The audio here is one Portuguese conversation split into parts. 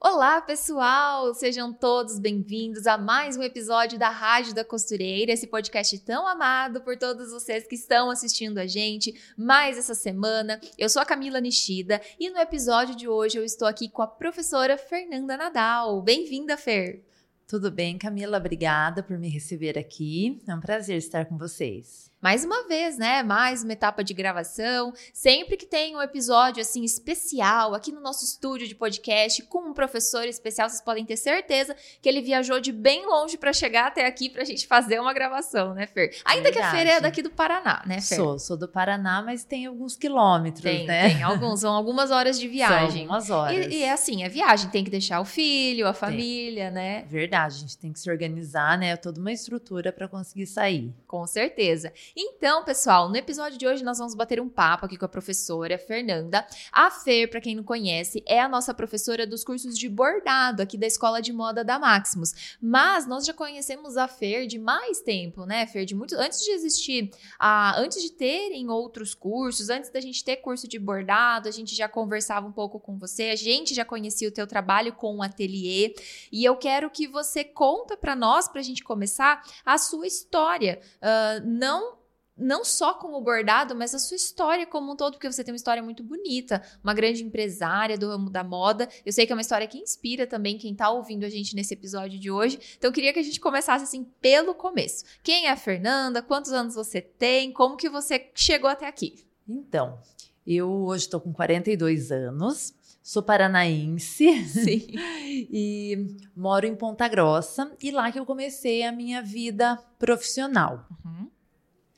Olá, pessoal! Sejam todos bem-vindos a mais um episódio da Rádio da Costureira, esse podcast tão amado por todos vocês que estão assistindo a gente mais essa semana. Eu sou a Camila Nishida e no episódio de hoje eu estou aqui com a professora Fernanda Nadal. Bem-vinda, Fer! Tudo bem, Camila? Obrigada por me receber aqui. É um prazer estar com vocês mais uma vez, né? Mais uma etapa de gravação. Sempre que tem um episódio assim especial aqui no nosso estúdio de podcast com um professor especial, vocês podem ter certeza que ele viajou de bem longe para chegar até aqui pra gente fazer uma gravação, né, Fer? Ainda Verdade. que a Fer é daqui do Paraná, né, Fer? Sou, sou do Paraná, mas tem alguns quilômetros, tem, né? Tem alguns, são algumas horas de viagem. São algumas horas. E, e é assim, é viagem, tem que deixar o filho, a família, tem. né? Verdade, a gente tem que se organizar, né? Toda uma estrutura para conseguir sair. Com certeza. Então, pessoal, no episódio de hoje nós vamos bater um papo aqui com a professora Fernanda. A Fer, para quem não conhece, é a nossa professora dos cursos de bordado aqui da Escola de Moda da Maximus. Mas nós já conhecemos a Fer de mais tempo, né, Fer? De muito antes de existir, a, antes de terem outros cursos, antes da gente ter curso de bordado, a gente já conversava um pouco com você, a gente já conhecia o teu trabalho com o ateliê, e eu quero que você conta para nós, para a gente começar, a sua história. Uh, não não só com o bordado, mas a sua história como um todo, porque você tem uma história muito bonita, uma grande empresária do ramo da moda. Eu sei que é uma história que inspira também quem está ouvindo a gente nesse episódio de hoje. Então eu queria que a gente começasse assim pelo começo. Quem é a Fernanda? Quantos anos você tem? Como que você chegou até aqui? Então, eu hoje estou com 42 anos. Sou paranaense Sim. e moro em Ponta Grossa e lá que eu comecei a minha vida profissional. Uhum.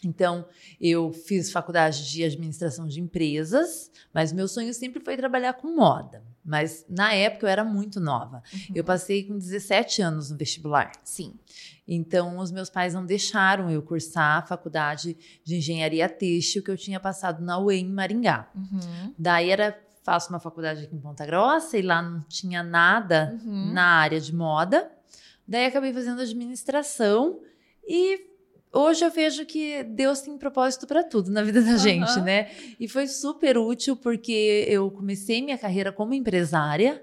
Então, eu fiz faculdade de administração de empresas, mas meu sonho sempre foi trabalhar com moda. Mas na época eu era muito nova. Uhum. Eu passei com 17 anos no vestibular. Sim. Então, os meus pais não deixaram eu cursar a faculdade de engenharia têxtil que eu tinha passado na UEM em Maringá. Uhum. Daí era faço uma faculdade aqui em Ponta Grossa e lá não tinha nada uhum. na área de moda. Daí acabei fazendo administração e hoje eu vejo que Deus tem propósito para tudo na vida da uhum. gente, né? E foi super útil porque eu comecei minha carreira como empresária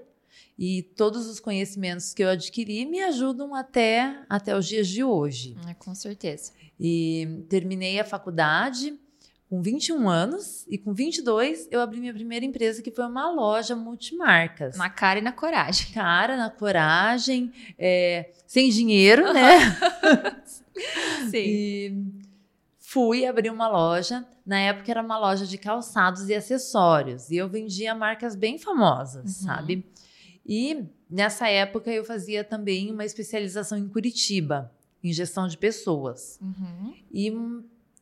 e todos os conhecimentos que eu adquiri me ajudam até, até os dias de hoje. É, com certeza. E terminei a faculdade com 21 anos e com 22 eu abri minha primeira empresa que foi uma loja multimarcas. Na cara e na coragem. Cara, na coragem, é, sem dinheiro, né? Sim. E fui abrir uma loja. Na época era uma loja de calçados e acessórios. E eu vendia marcas bem famosas, uhum. sabe? E nessa época eu fazia também uma especialização em Curitiba, em gestão de pessoas. Uhum. E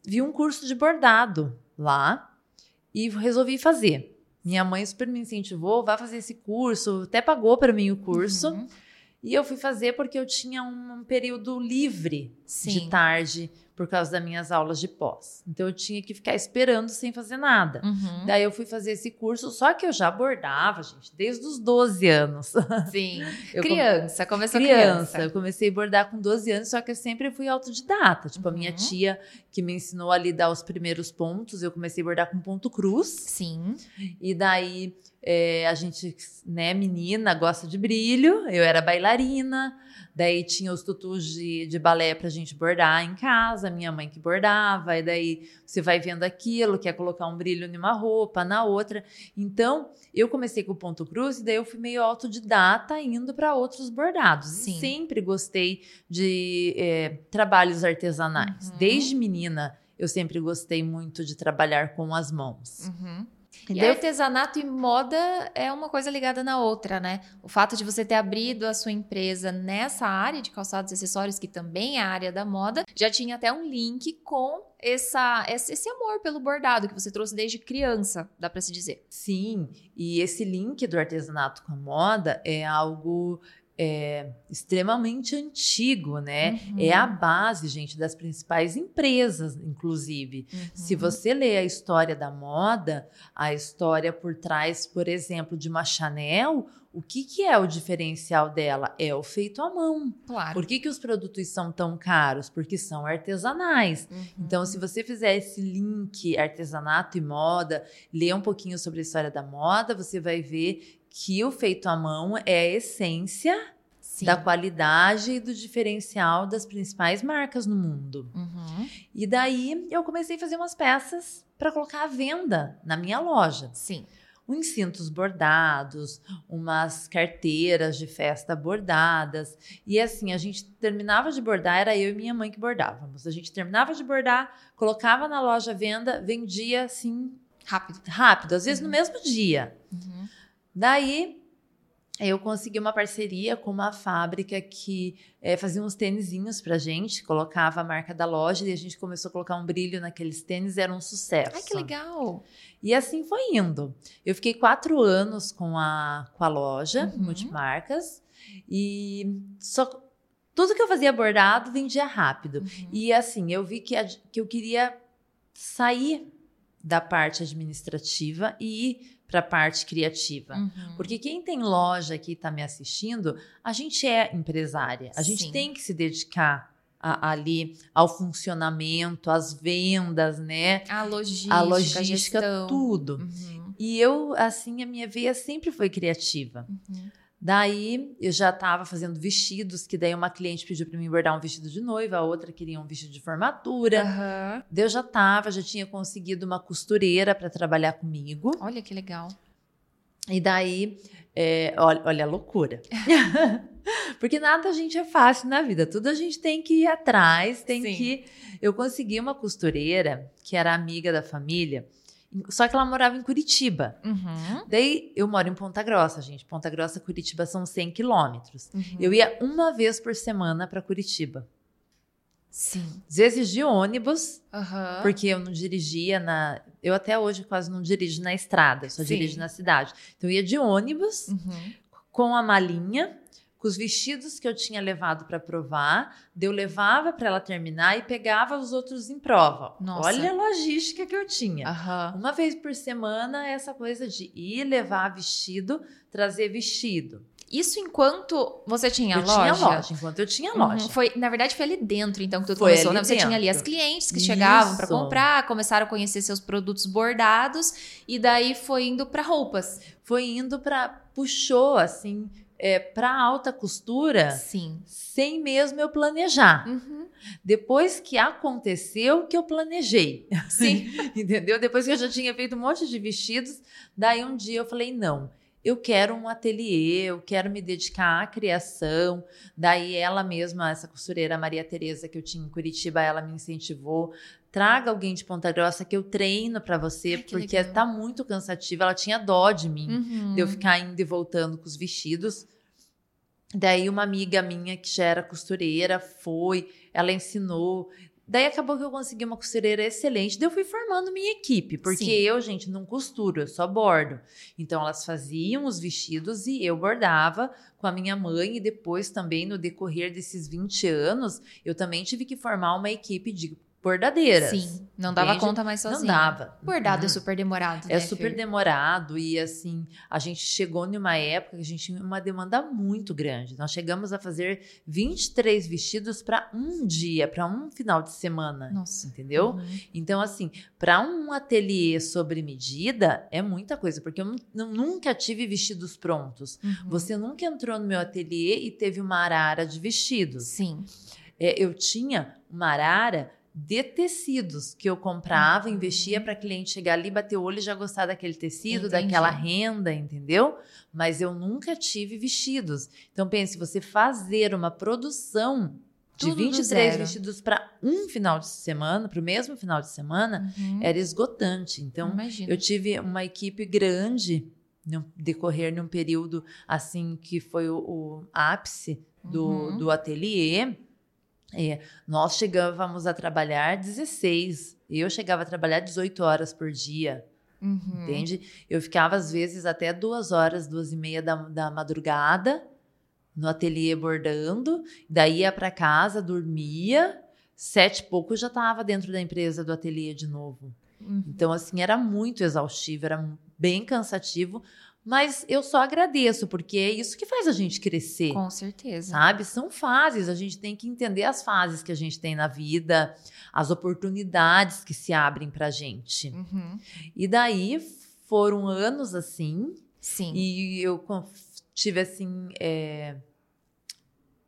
vi um curso de bordado lá e resolvi fazer. Minha mãe super me incentivou, vai fazer esse curso, até pagou para mim o curso. Uhum. E eu fui fazer porque eu tinha um período livre Sim. de tarde por causa das minhas aulas de pós. Então eu tinha que ficar esperando sem fazer nada. Uhum. Daí eu fui fazer esse curso, só que eu já bordava, gente, desde os 12 anos. Sim. eu criança, come... começou criança. criança. Eu comecei a bordar com 12 anos, só que eu sempre fui autodidata. Tipo, uhum. a minha uhum. tia que me ensinou ali dar os primeiros pontos, eu comecei a bordar com ponto cruz. Sim. E daí é, a gente, né, menina, gosta de brilho. Eu era bailarina. Daí tinha os tutus de, de balé pra gente bordar em casa, minha mãe que bordava. E daí você vai vendo aquilo, quer colocar um brilho numa roupa, na outra. Então, eu comecei com o ponto cruz e daí eu fui meio autodidata indo para outros bordados. Sim. E sempre gostei de é, trabalhos artesanais. Uhum. Desde menina, eu sempre gostei muito de trabalhar com as mãos. Uhum. E artesanato e moda é uma coisa ligada na outra, né? O fato de você ter abrido a sua empresa nessa área de calçados e acessórios, que também é a área da moda, já tinha até um link com essa, esse amor pelo bordado que você trouxe desde criança, dá para se dizer. Sim, e esse link do artesanato com a moda é algo é, extremamente antigo, né? Uhum. É a base, gente, das principais empresas, inclusive. Uhum. Se você lê a história da moda, a história por trás, por exemplo, de uma Chanel, o que, que é o diferencial dela? É o feito à mão. Claro. Por que, que os produtos são tão caros? Porque são artesanais. Uhum. Então, se você fizer esse link artesanato e moda, ler um pouquinho sobre a história da moda, você vai ver que o feito à mão é a essência Sim. da qualidade e do diferencial das principais marcas no mundo. Uhum. E daí eu comecei a fazer umas peças para colocar à venda na minha loja. Sim. Uns cintos bordados, umas carteiras de festa bordadas. E assim, a gente terminava de bordar, era eu e minha mãe que bordávamos. A gente terminava de bordar, colocava na loja à venda, vendia assim Rápido. rápido, às vezes no mesmo dia. Uhum. Daí eu consegui uma parceria com uma fábrica que eh, fazia uns tênisinhos pra gente, colocava a marca da loja e a gente começou a colocar um brilho naqueles tênis, era um sucesso. Ai, que legal. E assim foi indo. Eu fiquei quatro anos com a, com a loja, Uhum. multimarcas, e só tudo que eu fazia bordado vendia rápido. Uhum. E assim, eu vi que, a- que eu queria sair da parte administrativa e ir para a parte criativa. Uhum. Porque quem tem loja aqui está me assistindo, a gente é empresária. A gente Sim. tem que se dedicar a- ali ao funcionamento, às vendas, né? A logística, a logística, tudo. Uhum. E eu, assim, a minha veia sempre foi criativa. Uhum. Daí eu já estava fazendo vestidos, que daí uma cliente pediu para mim bordar um vestido de noiva, a outra queria um vestido de formatura. Aham. Daí eu já estava, já tinha conseguido uma costureira para trabalhar comigo. Olha que legal. E daí, é, olha, olha a loucura. Porque nada a gente é fácil na vida, tudo a gente tem que ir atrás, tem Sim. que. Eu consegui uma costureira que era amiga da família, só que ela morava em Curitiba. Uhum. Daí eu moro em Ponta Grossa, gente. Ponta Grossa, Curitiba são 100 quilômetros. Uhum. Eu ia uma vez por semana para Curitiba. Sim. Às vezes de ônibus, Aham. porque eu não dirigia na. Eu até hoje quase não dirijo na estrada, só Sim. dirijo na cidade. Então eu ia de ônibus Uhum. com a malinha, com os vestidos que eu tinha levado para provar, eu levava para ela terminar e pegava os outros em prova. Nossa. Olha a logística que eu tinha. Aham. Uma vez por semana, essa coisa de ir levar vestido, trazer vestido. Isso enquanto você tinha eu loja? tinha loja, enquanto eu tinha Uhum. loja. Foi, na verdade, foi ali dentro, então, que tudo Foi começou, né? Você tinha ali as clientes que chegavam para Isso. comprar, começaram a conhecer seus produtos bordados, e daí foi indo para roupas. Foi indo para puxou assim é, para alta costura, Sim. sem mesmo eu planejar. Uhum. Depois que aconteceu que eu planejei. Sim. Entendeu? Depois que eu já tinha feito um monte de vestidos, daí um dia eu falei: não, eu quero um ateliê, eu quero me dedicar à criação. Daí ela mesma, essa costureira Maria Tereza que eu tinha em Curitiba, ela me incentivou. Traga alguém de Ponta Grossa que eu treino para você, Ai, que porque legal. tá muito cansativo. Ela tinha dó de mim, Uhum. de eu ficar indo e voltando com os vestidos. Daí uma amiga minha que já era costureira foi, ela ensinou. Daí acabou que eu consegui uma costureira excelente. Daí eu fui formando minha equipe, porque Sim. eu, gente, não costuro, eu só bordo. Então elas faziam os vestidos e eu bordava com a minha mãe. E depois também, no decorrer desses 20 anos, eu também tive que formar uma equipe de bordadeiras. Sim. Não dava conta mais Não sozinha. dava. Bordado é Uhum. super demorado, É né, super Fer? demorado e assim, a gente chegou numa época que a gente tinha uma demanda muito grande. Nós chegamos a fazer 23 vestidos para um dia, para um final de semana. Nossa. Entendeu? Uhum. Então, assim, para um ateliê sobre medida é muita coisa, porque eu nu- nu- nunca tive vestidos prontos. Uhum. Você nunca entrou no meu ateliê e teve uma arara de vestidos. Sim. É, eu tinha uma arara de tecidos que eu comprava, Uhum. investia para cliente chegar ali, bater o olho e já gostar daquele tecido, Entendi. daquela renda, entendeu? Mas eu nunca tive vestidos. Então pense, você fazer uma produção de Tudo do 23 zero. vestidos para um final de semana, para o mesmo final de semana, Uhum. era esgotante. Então Imagina. eu tive uma equipe grande no decorrer num período assim que foi o, o ápice do, Uhum. do ateliê. É, nós chegávamos a trabalhar 16. Eu chegava a trabalhar 18 horas por dia, Uhum. entende? Eu ficava, às vezes, até duas horas, duas e meia da, da madrugada no ateliê bordando. Daí ia para casa, dormia. Sete e pouco já estava dentro da empresa do ateliê de novo. Uhum. Então, assim, era muito exaustivo, era bem cansativo. Mas eu só agradeço, porque é isso que faz a gente crescer. Com certeza. Sabe? São fases, a gente tem que entender as fases que a gente tem na vida, as oportunidades que se abrem pra gente. Uhum. E daí foram anos assim, Sim. E eu tive assim. é,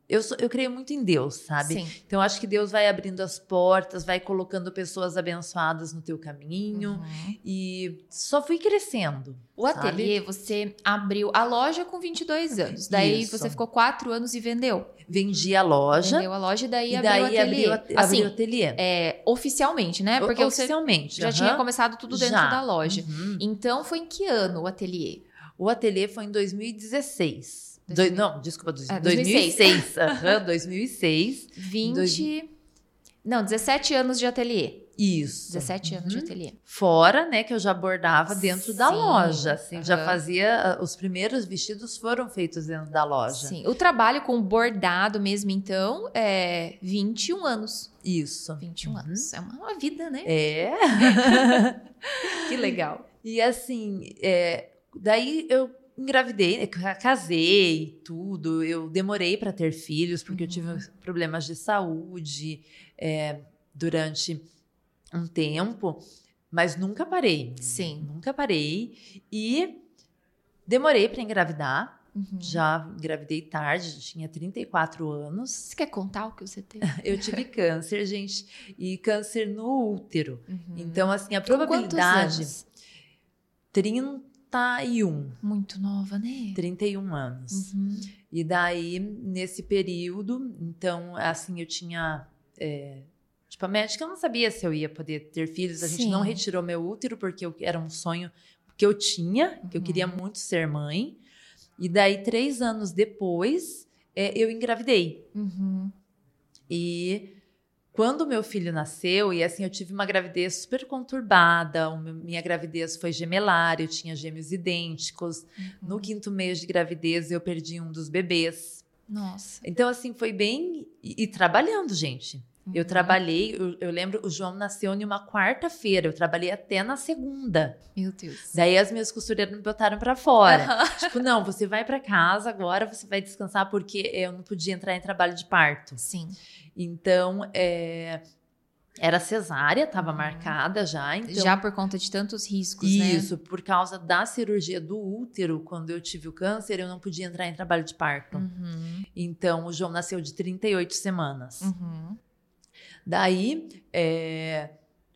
Eu, sou- eu creio muito em Deus, sabe? Sim. Então, acho que Deus vai abrindo as portas, vai colocando pessoas abençoadas no teu caminho. Uhum. E só fui crescendo. O sabe? ateliê, você abriu a loja com 22 anos. Daí Isso. você ficou quatro anos e vendeu. Vendi a loja. Vendeu a loja e daí e abriu daí o ateliê. abriu, assim, abriu o ateliê. é, oficialmente, né? Porque você Oficialmente. já aham. tinha começado tudo dentro Já. da loja. Uhum. Então, foi em que ano o ateliê? O ateliê foi em 2016. 2000. Doi- não, desculpa, dois- É, 2006. Aham, 2006. 20... Dois- Não, 17 anos de ateliê. Isso. 17 anos de Uhum. ateliê. Fora, né, que eu já bordava dentro da Sim, loja, assim, já aham. fazia, ah, os primeiros vestidos foram feitos dentro da loja. Sim. O trabalho com bordado mesmo, então, é 21 anos. Isso. 21 Uhum. anos. É uma, uma vida, né? É. Que legal. E assim, é, daí eu engravidei, né, ca- casei tudo. Eu demorei para ter filhos porque eu Uhum. tive problemas de saúde é, durante um tempo, mas nunca parei. Sim. Nunca parei e demorei para engravidar. Uhum. Já engravidei tarde, tinha 34 anos. Você quer contar o que você teve? Eu tive câncer, gente, e câncer no útero. Uhum. Então, assim, a probabilidade. anos? 31. Muito nova, né? 31 anos. Uhum. E daí, nesse período, então, assim, eu tinha. é, tipo, a médica não sabia se eu ia poder ter filhos. A gente Sim. não retirou meu útero, porque eu- era um sonho que eu tinha, que eu queria Uhum. muito ser mãe. E daí, três anos depois, é, eu engravidei. Uhum. E quando meu filho nasceu, e assim, eu tive uma gravidez super conturbada, minha gravidez foi gemelar, eu tinha gêmeos idênticos. No Uhum. quinto mês de gravidez, eu perdi um dos bebês. Nossa. Então, assim, foi bem. E, e trabalhando, gente. Eu Uhum. trabalhei, eu, eu lembro, o João nasceu em uma quarta-feira, eu trabalhei até na segunda. Meu Deus. Daí as minhas costureiras me botaram pra fora. Aham. tipo, não, você vai pra casa agora, você vai descansar, porque eu não podia entrar em trabalho de parto. Sim. Então, é, era cesárea, estava Uhum. marcada já. Então, Já por conta de tantos riscos, né? isso, por causa da cirurgia do útero, quando eu tive o câncer, eu não podia entrar em trabalho de parto. Uhum. Então, o João nasceu de 38 semanas. Uhum. Daí, é,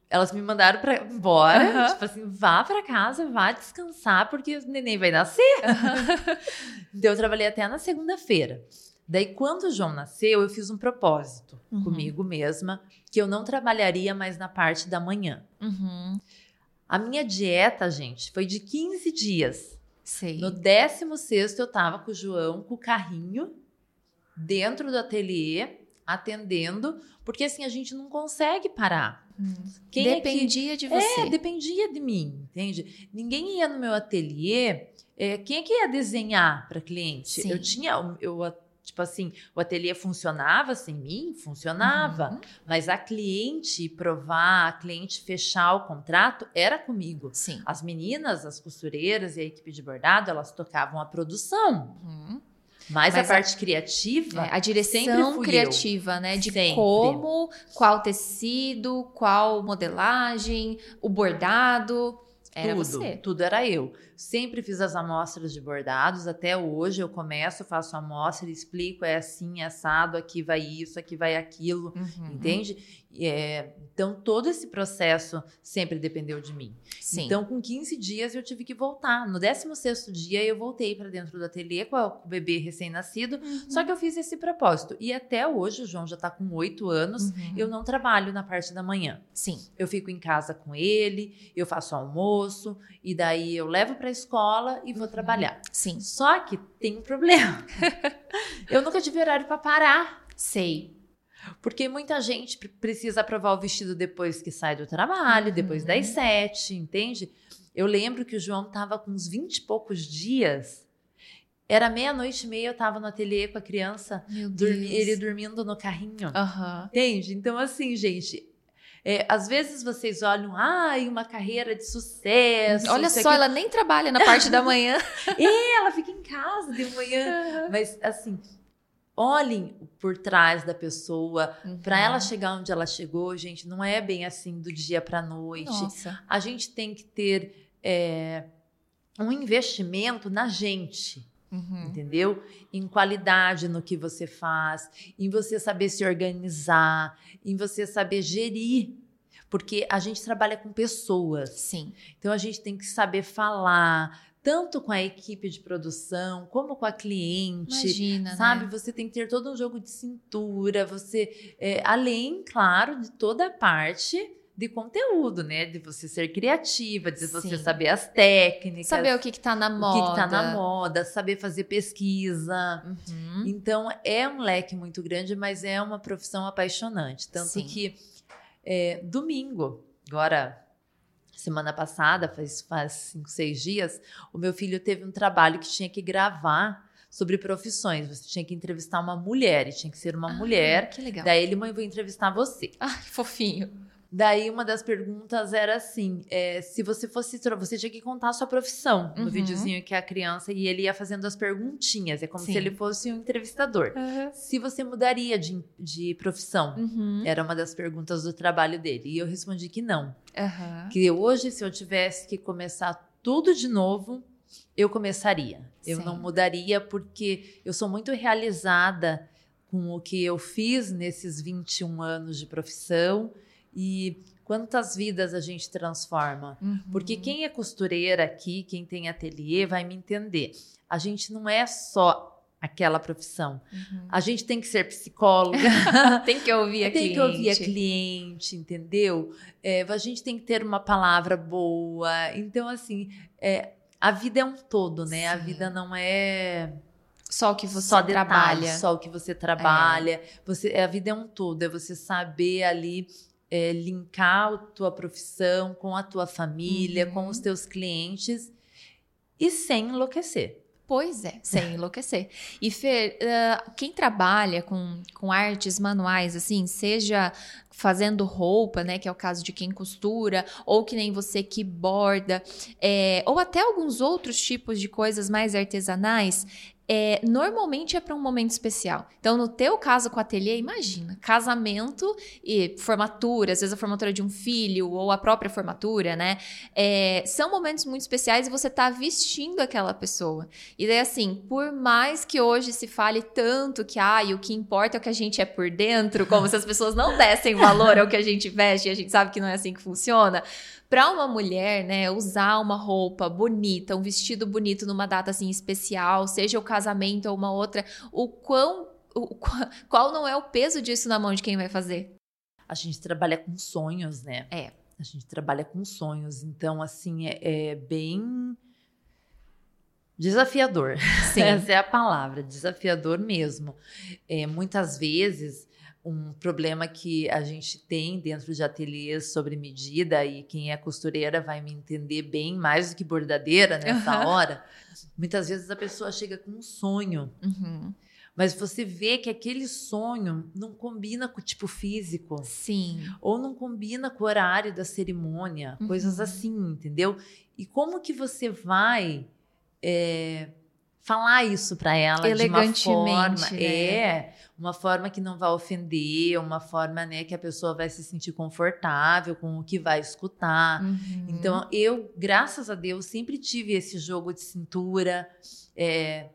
elas me mandaram para embora, Aham. tipo assim, vá para casa, vá descansar, porque o neném vai nascer. então, eu trabalhei até na segunda-feira. Daí, quando o João nasceu, eu fiz um propósito Uhum. comigo mesma, que eu não trabalharia mais na parte da manhã. Uhum. A minha dieta, gente, foi de 15 dias. Sei. No 16 eu tava com o João, com o carrinho, dentro do ateliê, atendendo, porque assim, a gente não consegue parar. Hum. Quem é que- Dependia de você. É, dependia de mim, entende? Ninguém ia no meu ateliê. é, quem é que ia desenhar para cliente? Sim. Eu tinha, eu, tipo assim, o ateliê funcionava sem mim, funcionava, Uhum. mas a cliente provar, a cliente fechar o contrato era comigo. Sim. As meninas, as costureiras e a equipe de bordado, elas tocavam a produção, Uhum. mas, Mas a a- parte criativa, É, a direção criativa, né? De Sempre. como, qual tecido, qual modelagem, o bordado. Era tudo, você. Tudo era eu. Sempre fiz as amostras de bordados, até hoje eu começo, faço amostra, explico, é assim, é assado, aqui vai isso, aqui vai aquilo, Uhum. entende? É, então, todo esse processo sempre dependeu de mim. Sim. Então, com 15 dias, eu tive que voltar. No 16º dia, eu voltei para dentro do ateliê com o bebê recém-nascido, Uhum. só que eu fiz esse propósito. E até hoje, o João já está com 8 anos, Uhum. eu não trabalho na parte da manhã. Sim. Eu fico em casa com ele, eu faço almoço, e daí eu levo para a escola e vou trabalhar. Sim. Só que tem um problema. eu nunca tive horário para parar. Sei. Porque muita gente pre- precisa aprovar o vestido depois que sai do trabalho, Uhum. depois das sete, entende? Eu lembro que o João tava com uns 20 e poucos dias. Era meia-noite e meia, eu tava no ateliê com a criança, dormi- ele dormindo no carrinho. Aham. Entende? Então, assim, gente, é, às vezes vocês olham, ai, uma carreira de sucesso. Olha só, aqui." ela nem trabalha na parte da manhã. ela fica em casa de manhã. Mas, assim, olhem por trás da pessoa. Para ela chegar onde ela chegou, gente, não é bem assim do dia para noite. Nossa. A gente tem que ter é, um investimento na gente. Uhum. Entendeu? Em qualidade no que você faz, em você saber se organizar, em você saber gerir. Porque a gente trabalha com pessoas. Sim. Então a gente tem que saber falar, tanto com a equipe de produção, como com a cliente. Imagina, Sabe, né? você tem que ter todo um jogo de cintura, você, é, além, claro, de toda a parte de conteúdo, né? De você ser criativa, de você Sim. saber as técnicas, Saber o que que tá na o moda. que, que tá na moda, saber fazer pesquisa. Uhum. Então, é um leque muito grande, mas é uma profissão apaixonante. Tanto Sim. que é, domingo, agora, semana passada, faz, faz cinco, seis dias, o meu filho teve um trabalho que tinha que gravar sobre profissões. Você tinha que entrevistar uma mulher, e tinha que ser uma Ah, mulher. Que legal. Daí ele, mãe, vou entrevistar você. Ai, que fofinho. Daí uma das perguntas era assim: é, se você fosse. Você tinha que contar a sua profissão no Uhum. videozinho que é a criança e ele ia fazendo as perguntinhas. É como Sim. se ele fosse um entrevistador. Se você mudaria de, de profissão? Uhum. Era uma das perguntas do trabalho dele. E eu respondi que não. Que hoje, se eu tivesse que começar tudo de novo, eu começaria. Eu Sim. não mudaria porque eu sou muito realizada com o que eu fiz nesses 21 anos de profissão e quantas vidas a gente transforma. Uhum. Porque quem é costureira aqui, quem tem ateliê, vai me entender. A gente não é só aquela profissão. Uhum. A gente tem que ser psicóloga, Tem que ouvir a tem cliente. que ouvir a cliente, entendeu? É, a gente tem que ter uma palavra boa. Então, assim, é, a vida é um todo, né? A Sim. vida não é Só o que você só detalhe, trabalha. só o que você trabalha. Você, a vida é um todo, é você saber ali é, linkar a tua profissão com a tua família, Uhum. com os teus clientes e sem enlouquecer. Pois é, sem enlouquecer. E Fer, ah, quem trabalha com, com artes manuais, assim, seja fazendo roupa, né, que é o caso de quem costura, ou que nem você que borda, é, ou até alguns outros tipos de coisas mais artesanais, é, normalmente é para um momento especial. Então, no teu caso com o ateliê, imagina, casamento e formatura, às vezes a formatura de um filho ou a própria formatura, né? É, são momentos muito especiais e você tá vestindo aquela pessoa. E daí, assim, por mais que hoje se fale tanto que, ai, o que importa é o que a gente é por dentro, como se as pessoas não dessem valor ao que a gente veste e a gente sabe que não é assim que funciona. Para uma mulher, né, usar uma roupa bonita, um vestido bonito numa data assim especial, seja o casamento ou uma outra, o quão. O, qua- qual não é o peso disso na mão de quem vai fazer? A gente trabalha com sonhos, né? É. A gente trabalha com sonhos. Então, assim, é, é bem desafiador. Sim. Essa é a palavra, desafiador mesmo. É, muitas vezes, um problema que a gente tem dentro de ateliês sobre medida, e quem é costureira vai me entender bem mais do que bordadeira nessa Aham. hora. Muitas vezes a pessoa chega com um sonho, Uhum. mas você vê que aquele sonho não combina com o tipo físico Sim. ou não combina com o horário da cerimônia, coisas Uhum. assim, entendeu? E como que você vai é, falar isso para ela de uma Elegantemente, forma, né? é, uma forma que não vai ofender, uma forma, né, que a pessoa vai se sentir confortável com o que vai escutar. Uhum. Então, eu, graças a Deus, sempre tive esse jogo de cintura. é,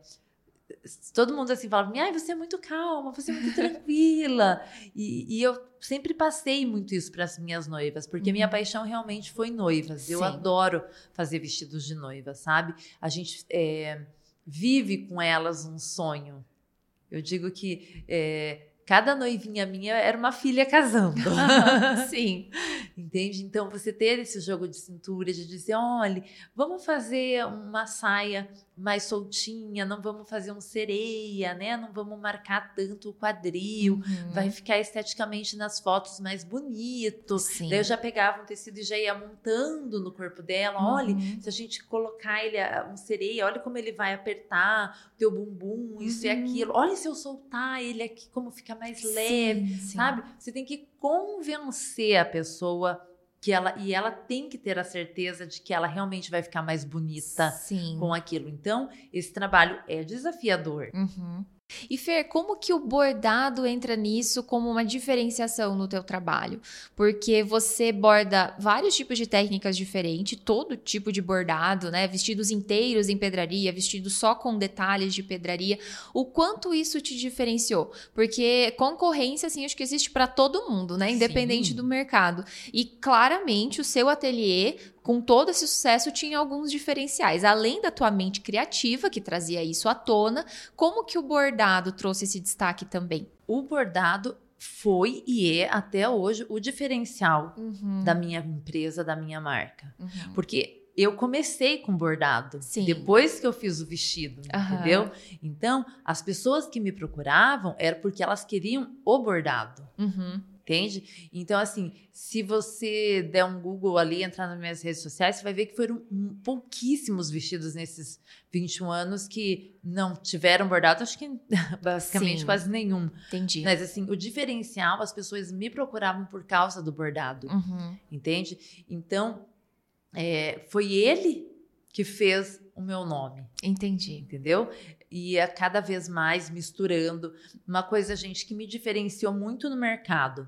todo mundo assim falava, ai, você é muito calma, você é muito tranquila. E, e eu sempre passei muito isso para as minhas noivas, porque minha Uhum. paixão realmente foi noivas. Eu Sim. adoro fazer vestidos de noiva, sabe? A gente é, vive com elas um sonho. Eu digo que é, cada noivinha minha era uma filha casando. Sim. Entende? Então, você ter esse jogo de cintura, de dizer: olha, vamos fazer uma saia mais soltinha, não vamos fazer um sereia, né? Não vamos marcar tanto o quadril, Uhum. vai ficar esteticamente nas fotos mais bonito. Sim. Daí eu já pegava um tecido e já ia montando no corpo dela. Olha, Uhum. se a gente colocar ele um sereia, olha como ele vai apertar o teu bumbum, isso e Uhum. aquilo. Olha se eu soltar ele aqui, como fica mais leve Sim, sim. sabe? Você tem que convencer a pessoa que ela e ela tem que ter a certeza de que ela realmente vai ficar mais bonita Sim. com aquilo. Então, esse trabalho é desafiador. Uhum. E Fer, como que o bordado entra nisso como uma diferenciação no teu trabalho? Porque você borda vários tipos de técnicas diferentes, todo tipo de bordado, né? Vestidos inteiros em pedraria, vestidos só com detalhes de pedraria. O quanto isso te diferenciou? Porque concorrência, assim, acho que existe para todo mundo, né? Independente Sim. do mercado. E claramente o seu ateliê com todo esse sucesso, tinha alguns diferenciais. Além da tua mente criativa, que trazia isso à tona, como que o bordado trouxe esse destaque também? O bordado foi e é até hoje o diferencial Uhum, da minha empresa, da minha marca. uhum. Porque eu comecei com bordado Sim. depois que eu fiz o vestido, Aham. entendeu? Então, as pessoas que me procuravam era porque elas queriam o bordado. Entende? Então, assim, se você der um Google ali, entrar nas minhas redes sociais, você vai ver que foram pouquíssimos vestidos nesses 21 anos que não tiveram bordado, acho que basicamente Sim. quase nenhum. Entendi. Mas, assim, o diferencial, as pessoas me procuravam por causa do bordado, Uhum. entende? Então, é, foi ele que fez o meu nome Entendi. entendeu? E a cada vez mais misturando. Uma coisa, gente, que me diferenciou muito no mercado: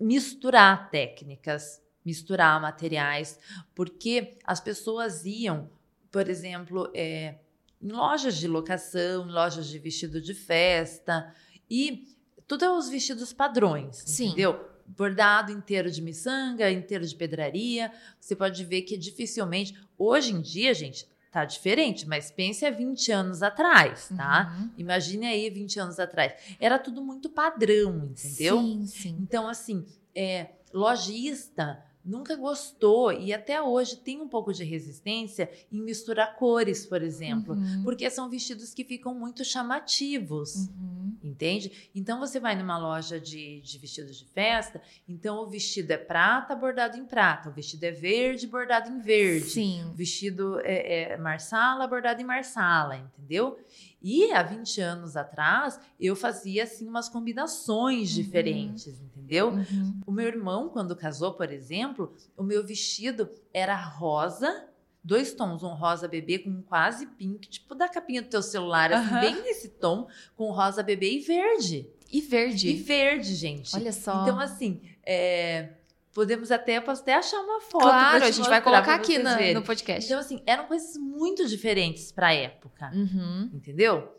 misturar técnicas, misturar materiais, porque as pessoas iam, por exemplo, é, em lojas de locação, em lojas de vestido de festa, e tudo é os vestidos padrões, Sim. entendeu? Bordado inteiro de miçanga, inteiro de pedraria. Você pode ver que dificilmente. Hoje em dia, gente, tá diferente, mas pense há 20 anos atrás, tá? Uhum. Imagine aí 20 anos atrás. Era tudo muito padrão, entendeu? Sim, sim. Então, assim, é, lojista nunca gostou e até hoje tem um pouco de resistência em misturar cores, por exemplo, Uhum. porque são vestidos que ficam muito chamativos. Uhum. Entende? Então você vai numa loja de, de vestidos de festa, então o vestido é prata bordado em prata, o vestido é verde bordado em verde. Sim. O vestido é, é marsala bordado em marsala, entendeu? E há 20 anos atrás eu fazia assim umas combinações Uhum. diferentes, entendeu? Uhum. O meu irmão, quando casou, por exemplo, o meu vestido era rosa, dois tons, um rosa bebê com quase pink, tipo da capinha do teu celular, assim, bem nesse tom, com rosa bebê e verde. E verde. E verde, gente. Olha só. Então, assim, é, podemos até, posso até achar uma foto. claro, a te gente vai colocar aqui na- no podcast. Então, assim, eram coisas muito diferentes pra época, Uhum. entendeu?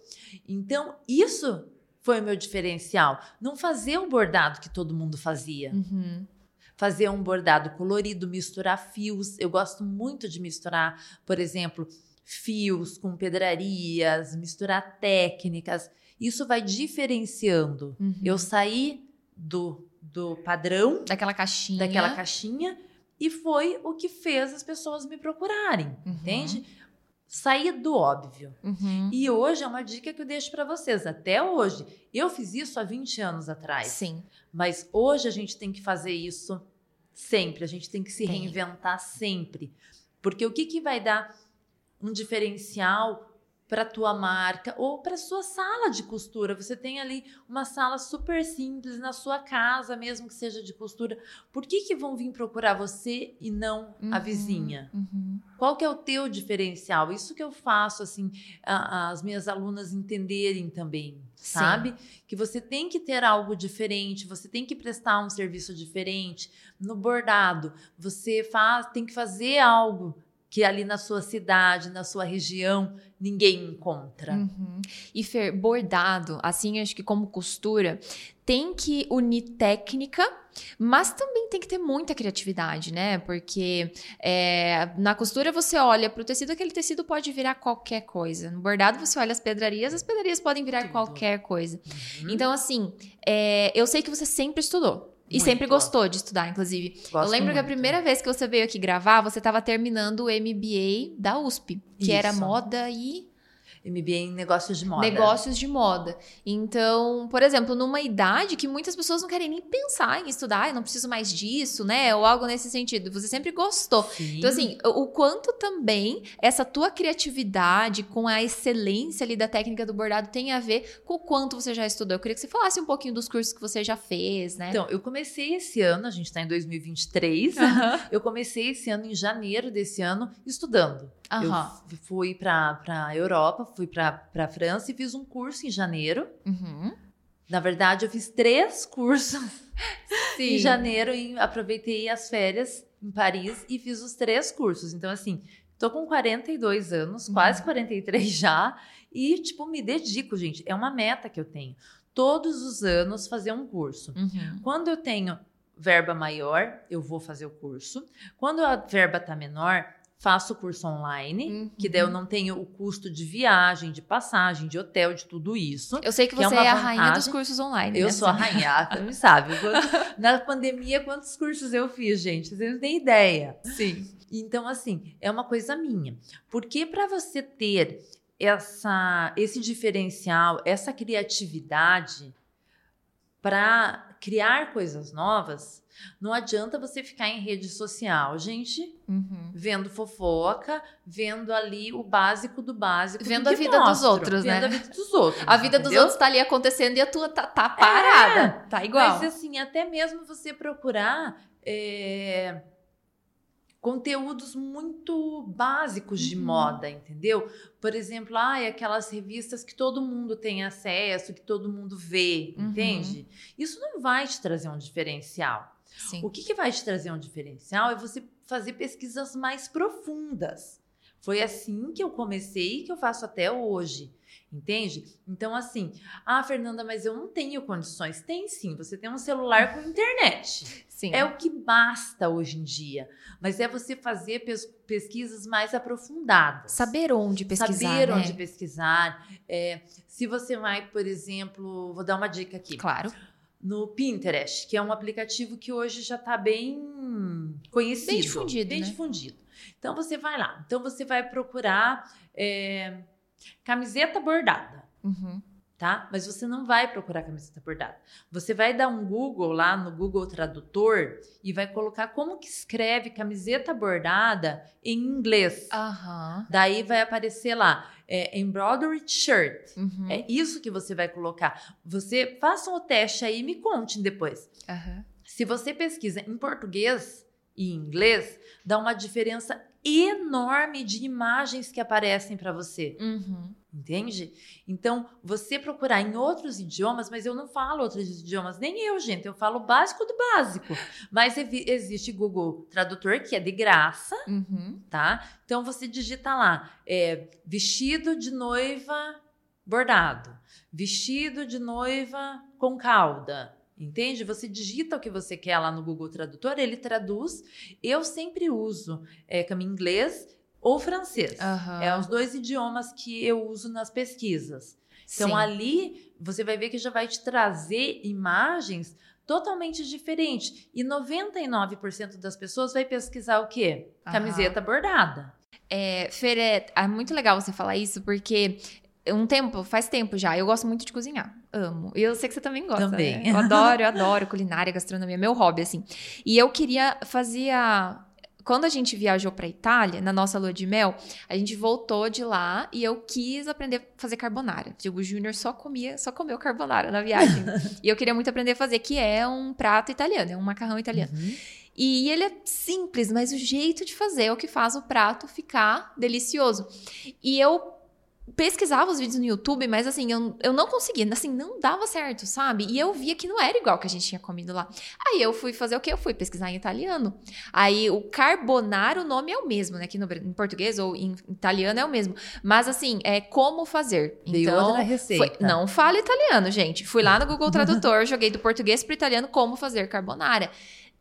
Então, isso foi o meu diferencial. Não fazer o bordado que todo mundo fazia Uhum. fazer um bordado colorido, misturar fios. Eu gosto muito de misturar, por exemplo, fios com pedrarias, misturar técnicas. Isso vai diferenciando. Uhum. Eu saí do, do padrão, Daquela caixinha. daquela caixinha, e foi o que fez as pessoas me procurarem, Uhum. entende? Sair do óbvio. Uhum. E hoje é uma dica que eu deixo para vocês. Até hoje. Eu fiz isso há 20 anos atrás. Sim. Mas hoje a gente tem que fazer isso sempre, a gente tem que se Tem. reinventar sempre. Porque o que, que vai dar um diferencial para tua marca ou para sua sala de costura? Você tem ali uma sala super simples na sua casa, mesmo que seja de costura. Por que, que vão vir procurar você e não a Uhum. vizinha? Uhum. Qual que é o teu diferencial? Isso que eu faço, assim, a- as minhas alunas entenderem também, Sim. sabe? Que você tem que ter algo diferente, você tem que prestar um serviço diferente. No bordado, você faz, tem que fazer algo que ali na sua cidade, na sua região, ninguém encontra. Uhum. E Fer, bordado, assim, acho que como costura, tem que unir técnica, mas também tem que ter muita criatividade, né? Porque é, na costura você olha para o tecido, aquele tecido pode virar qualquer coisa. No bordado você olha as pedrarias, as pedrarias podem virar Tudo. qualquer coisa. Uhum. Então, assim, é, eu sei que você sempre estudou. E Muito. sempre gostou de estudar, inclusive. eu Gosto lembro que a muito. primeira vez que você veio aqui gravar, você estava terminando o MBA da USP, que era Isso. moda e MBA em negócios de moda. negócios de moda. Então, por exemplo, numa idade que muitas pessoas não querem nem pensar em estudar, eu não preciso mais disso, né? Ou algo nesse sentido. Você sempre gostou. Sim. Então, assim, o quanto também essa tua criatividade com a excelência ali da técnica do bordado tem a ver com o quanto você já estudou. Eu queria que você falasse um pouquinho dos cursos que você já fez, né? Então, eu comecei esse ano, a gente está em 2023. Aham. Eu comecei esse ano, em janeiro desse ano, estudando. Aham. Eu fui para a Europa, fui para a França e fiz um curso em janeiro. Uhum. Na verdade, eu fiz três cursos Sim. em janeiro e aproveitei as férias em Paris e fiz os três cursos. Então, assim, tô com 42 anos, Uhum. quase 43 já, e, tipo, me dedico, gente. É uma meta que eu tenho. Todos os anos fazer um curso. Uhum. Quando eu tenho verba maior, eu vou fazer o curso. Quando a verba tá menor, faço o curso online, Uhum. que daí eu não tenho o custo de viagem, de passagem, de hotel, de tudo isso. Eu sei que Que é você uma é, a rainha dos cursos online. Eu né? sou a rainha, você não sabe. Quando- na pandemia, quantos cursos eu fiz, gente? Vocês não têm ideia. Sim. Então, assim, é uma coisa minha. Porque para você ter essa, esse diferencial, essa criatividade para criar coisas novas, não adianta você ficar em rede social, gente, Uhum. vendo fofoca, vendo ali o básico do básico. do Vendo a que vida dos outros, né? Vendo a vida dos outros. A vida dos entendeu? outros tá ali acontecendo e a tua tá, tá parada. Tá igual. Mas assim, até mesmo você procurar é, conteúdos muito básicos de Uhum. moda, entendeu? Por exemplo, ai, aquelas revistas que todo mundo tem acesso, que todo mundo vê, Uhum. entende? Isso não vai te trazer um diferencial. Sim. O que, que vai te trazer um diferencial é você fazer pesquisas mais profundas. Foi assim que eu comecei e que eu faço até hoje. Entende? Então, assim, ah, Fernanda, mas eu não tenho condições. Tem sim, você tem um celular com internet. Sim. É o que basta hoje em dia. Mas é você fazer pes- pesquisas mais aprofundadas. Saber onde pesquisar. Saber né? onde pesquisar. É, se você vai, por exemplo, vou dar uma dica aqui Claro. no Pinterest, que é um aplicativo que hoje já está bem conhecido. Bem difundido, Bem né? difundido. Então você vai lá. Então você vai procurar é, camiseta bordada, Uhum. tá? Mas você não vai procurar camiseta bordada. Você vai dar um Google lá no Google Tradutor e vai colocar como que escreve camiseta bordada em inglês. Aham. Daí vai aparecer lá, é, embroidered shirt. Uhum. É isso que você vai colocar. Você faça o teste aí e me conte depois. Aham. Se você pesquisa em português e em inglês, dá uma diferença enorme de imagens que aparecem para você, Uhum. entende? Então, você procurar em outros idiomas, mas eu não falo outros idiomas, nem eu, gente, eu falo o básico do básico. Mas existe Google Tradutor, que é de graça, Uhum. tá? Então você digita lá, é, vestido de noiva bordado, vestido de noiva com cauda. Entende? Você digita o que você quer lá no Google Tradutor, ele traduz. Eu sempre uso é, caminho inglês ou francês. Aham. É os dois idiomas que eu uso nas pesquisas. Então Sim. ali você vai ver que já vai te trazer imagens totalmente diferentes. E 99% das pessoas vai pesquisar o quê? Camiseta bordada. É, Fer, é, é muito legal você falar isso, porque um tempo, faz tempo já, eu gosto muito de cozinhar. Amo. E eu sei que você também gosta. Também. né? Eu adoro, eu adoro culinária, gastronomia, meu hobby, assim. E eu queria fazer a. Quando a gente viajou pra Itália, na nossa lua de mel, a gente voltou de lá e eu quis aprender a fazer carbonara. Tipo, o Júnior só comia, só comeu carbonara na viagem. e eu queria muito aprender a fazer, que é um prato italiano, é um macarrão italiano. E ele é simples, mas o jeito de fazer é o que faz o prato ficar delicioso. E eu pesquisava os vídeos no YouTube, mas assim, eu, eu não conseguia, assim, não dava certo, sabe? E eu via que não era igual que a gente tinha comido lá. Aí eu fui fazer o quê? Eu fui pesquisar em italiano. Aí o carbonara, o nome é o mesmo, né? Aqui no, em português ou em italiano é o mesmo. Mas assim, é como fazer. Então, foi- não fala italiano, gente. Fui lá no Google Tradutor, joguei do português para italiano como fazer carbonara.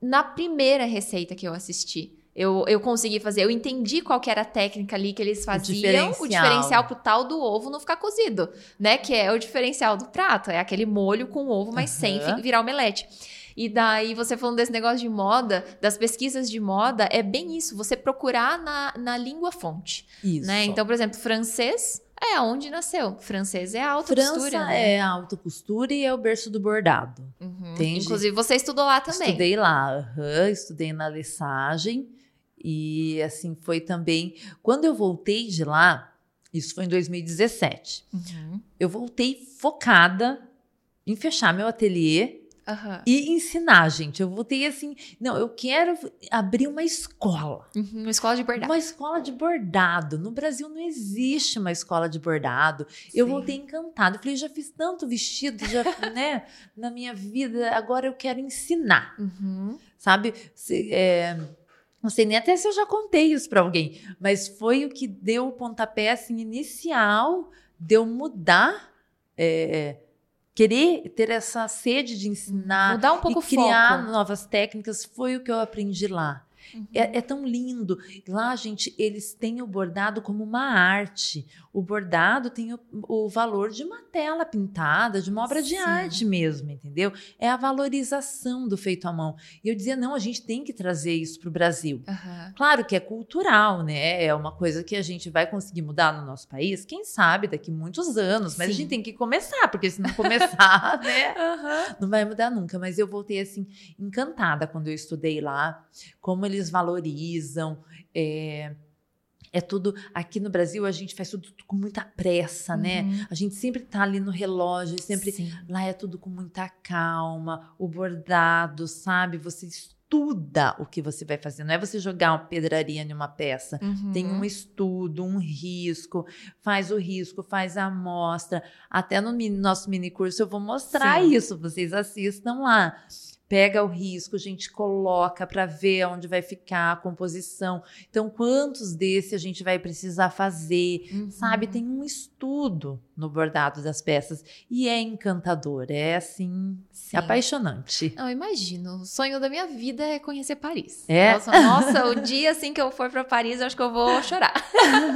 Na primeira receita que eu assisti, eu, eu consegui fazer, eu entendi qual que era a técnica ali que eles faziam, o diferencial. diferencial pro tal do ovo não ficar cozido, né? Que é o diferencial do prato, é aquele molho com ovo, mas sem Aham. fi- virar omelete. E daí, você falando desse negócio de moda, das pesquisas de moda, é bem isso, você procurar na, na língua fonte, Isso. né? Então, por exemplo, francês é onde nasceu. Francês é alta França costura, né? é alta costura e é o berço do bordado. Uhum. Entende? Inclusive, você estudou lá também. Estudei lá, aham, estudei na Lessagem e assim foi também. Quando eu voltei de lá, isso foi em 2017. Uhum. Eu voltei focada em fechar meu ateliê Aham. e ensinar, gente. Eu voltei assim, não, eu quero abrir uma escola. Uhum, Uma escola de bordado. Uma escola de bordado. No Brasil não existe uma escola de bordado. Eu Sim. voltei encantada. Eu falei, já fiz tanto vestido, já, né, na minha vida, agora eu quero ensinar, Uhum. sabe? Se- é, não sei nem até se eu já contei isso para alguém, mas foi o que deu o pontapé assim, inicial de eu mudar, é, querer ter essa sede de ensinar Mudar um pouco e criar foco. novas técnicas foi o que eu aprendi lá. Uhum. É, é tão lindo. Lá, gente, eles têm o bordado como uma arte. O bordado tem o, o valor de uma tela pintada, de uma obra de Sim. arte mesmo, entendeu? É a valorização do feito à mão. E eu dizia, não, a gente tem que trazer isso para o Brasil. Aham. Claro que é cultural, né? É uma coisa que a gente vai conseguir mudar no nosso país, quem sabe daqui muitos anos, mas a Sim. gente tem que começar, porque se não começar, né? Aham. Não vai mudar nunca, mas eu voltei assim, encantada quando eu estudei lá, como eles valorizam. É, é tudo. Aqui no Brasil, a gente faz tudo com muita pressa, né? Uhum. A gente sempre tá ali no relógio, sempre. Sim. Lá é tudo com muita calma, o bordado, sabe? Você estuda o que você vai fazer, não é você jogar uma pedraria em uma peça. Uhum. Tem um estudo, um risco, faz o risco, faz a amostra. Até no nosso mini curso eu vou mostrar Sim. isso, vocês assistam lá. Pega o risco, a gente coloca para ver onde vai ficar a composição. Então, quantos desse a gente vai precisar fazer? Uhum. Sabe, tem um estudo no bordado das peças e é encantador, é assim, Sim. apaixonante. Não, imagino. O sonho da minha vida é conhecer Paris. É? Nossa, nossa, o dia assim que eu for pra Paris, eu acho que eu vou chorar.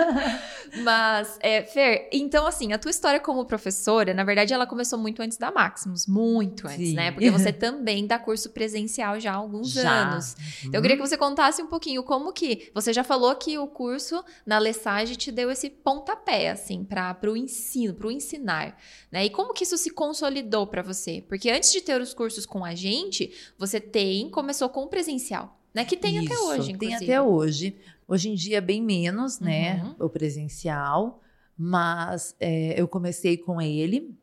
Mas, é, Fer, então assim, a tua história como professora, na verdade, ela começou muito antes da Maximus. Muito antes, Sim. né? Porque você também dá curso presencial já há alguns Já. anos. Então, eu queria que você contasse um pouquinho como que. Você já falou que o curso na Lessage te deu esse pontapé, assim, para o ensino, para o ensinar. Né? E como que isso se consolidou para você? Porque antes de ter os cursos com a gente, você tem, começou com o presencial. Né? Que tem até Isso, hoje, Tem inclusive. até hoje. Hoje em dia, bem menos, né? Uhum. O presencial. Mas é, eu comecei com ele.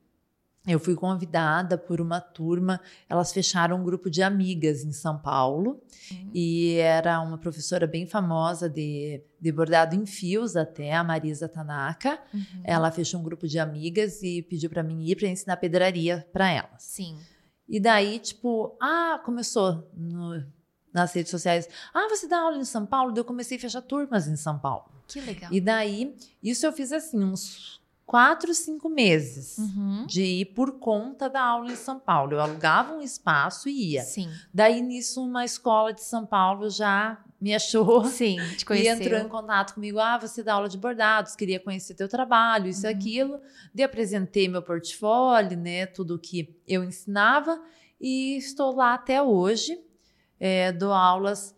Eu fui convidada por uma turma. Elas fecharam um grupo de amigas em São Paulo. Uhum. E era uma professora bem famosa de, de bordado em fios, até, a Marisa Tanaka. Uhum. Ela fechou um grupo de amigas e pediu para mim ir para ensinar pedraria para elas. Sim. E daí, tipo, ah, começou no- nas redes sociais. Ah, você dá aula em São Paulo? Daí eu comecei a fechar turmas em São Paulo. Que legal. E daí, isso eu fiz assim, uns quatro, cinco meses. Uhum. De ir por conta da aula em São Paulo. Eu alugava um espaço e ia. Sim. Daí, nisso, uma escola de São Paulo já me achou Sim, te e conheceu. entrou em contato comigo. Ah, você dá aula de bordados, queria conhecer teu trabalho, isso e Uhum. aquilo. Daí apresentei meu portfólio, né? Tudo que eu ensinava e estou lá até hoje. É, dou aulas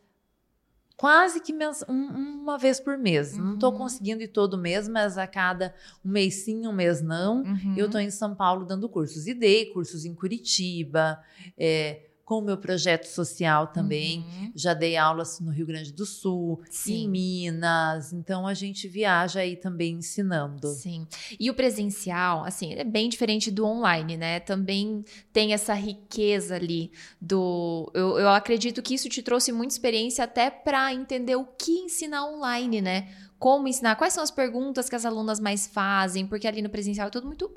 quase que um- uma vez por mês. Não estou Uhum. conseguindo ir todo mês, mas a cada um mês sim, um mês não. Uhum. Eu estou em São Paulo dando cursos. E dei cursos em Curitiba, é, com o meu projeto social também. Uhum. Já dei aulas no Rio Grande do Sul, Sim. em Minas. Então a gente viaja aí também ensinando. Sim. E o presencial, assim, é bem diferente do online, né? Também tem essa riqueza ali do. Eu, eu acredito que isso te trouxe muita experiência até para entender o que ensinar online, né? Como ensinar, quais são as perguntas que as alunas mais fazem, porque ali no presencial é tudo muito.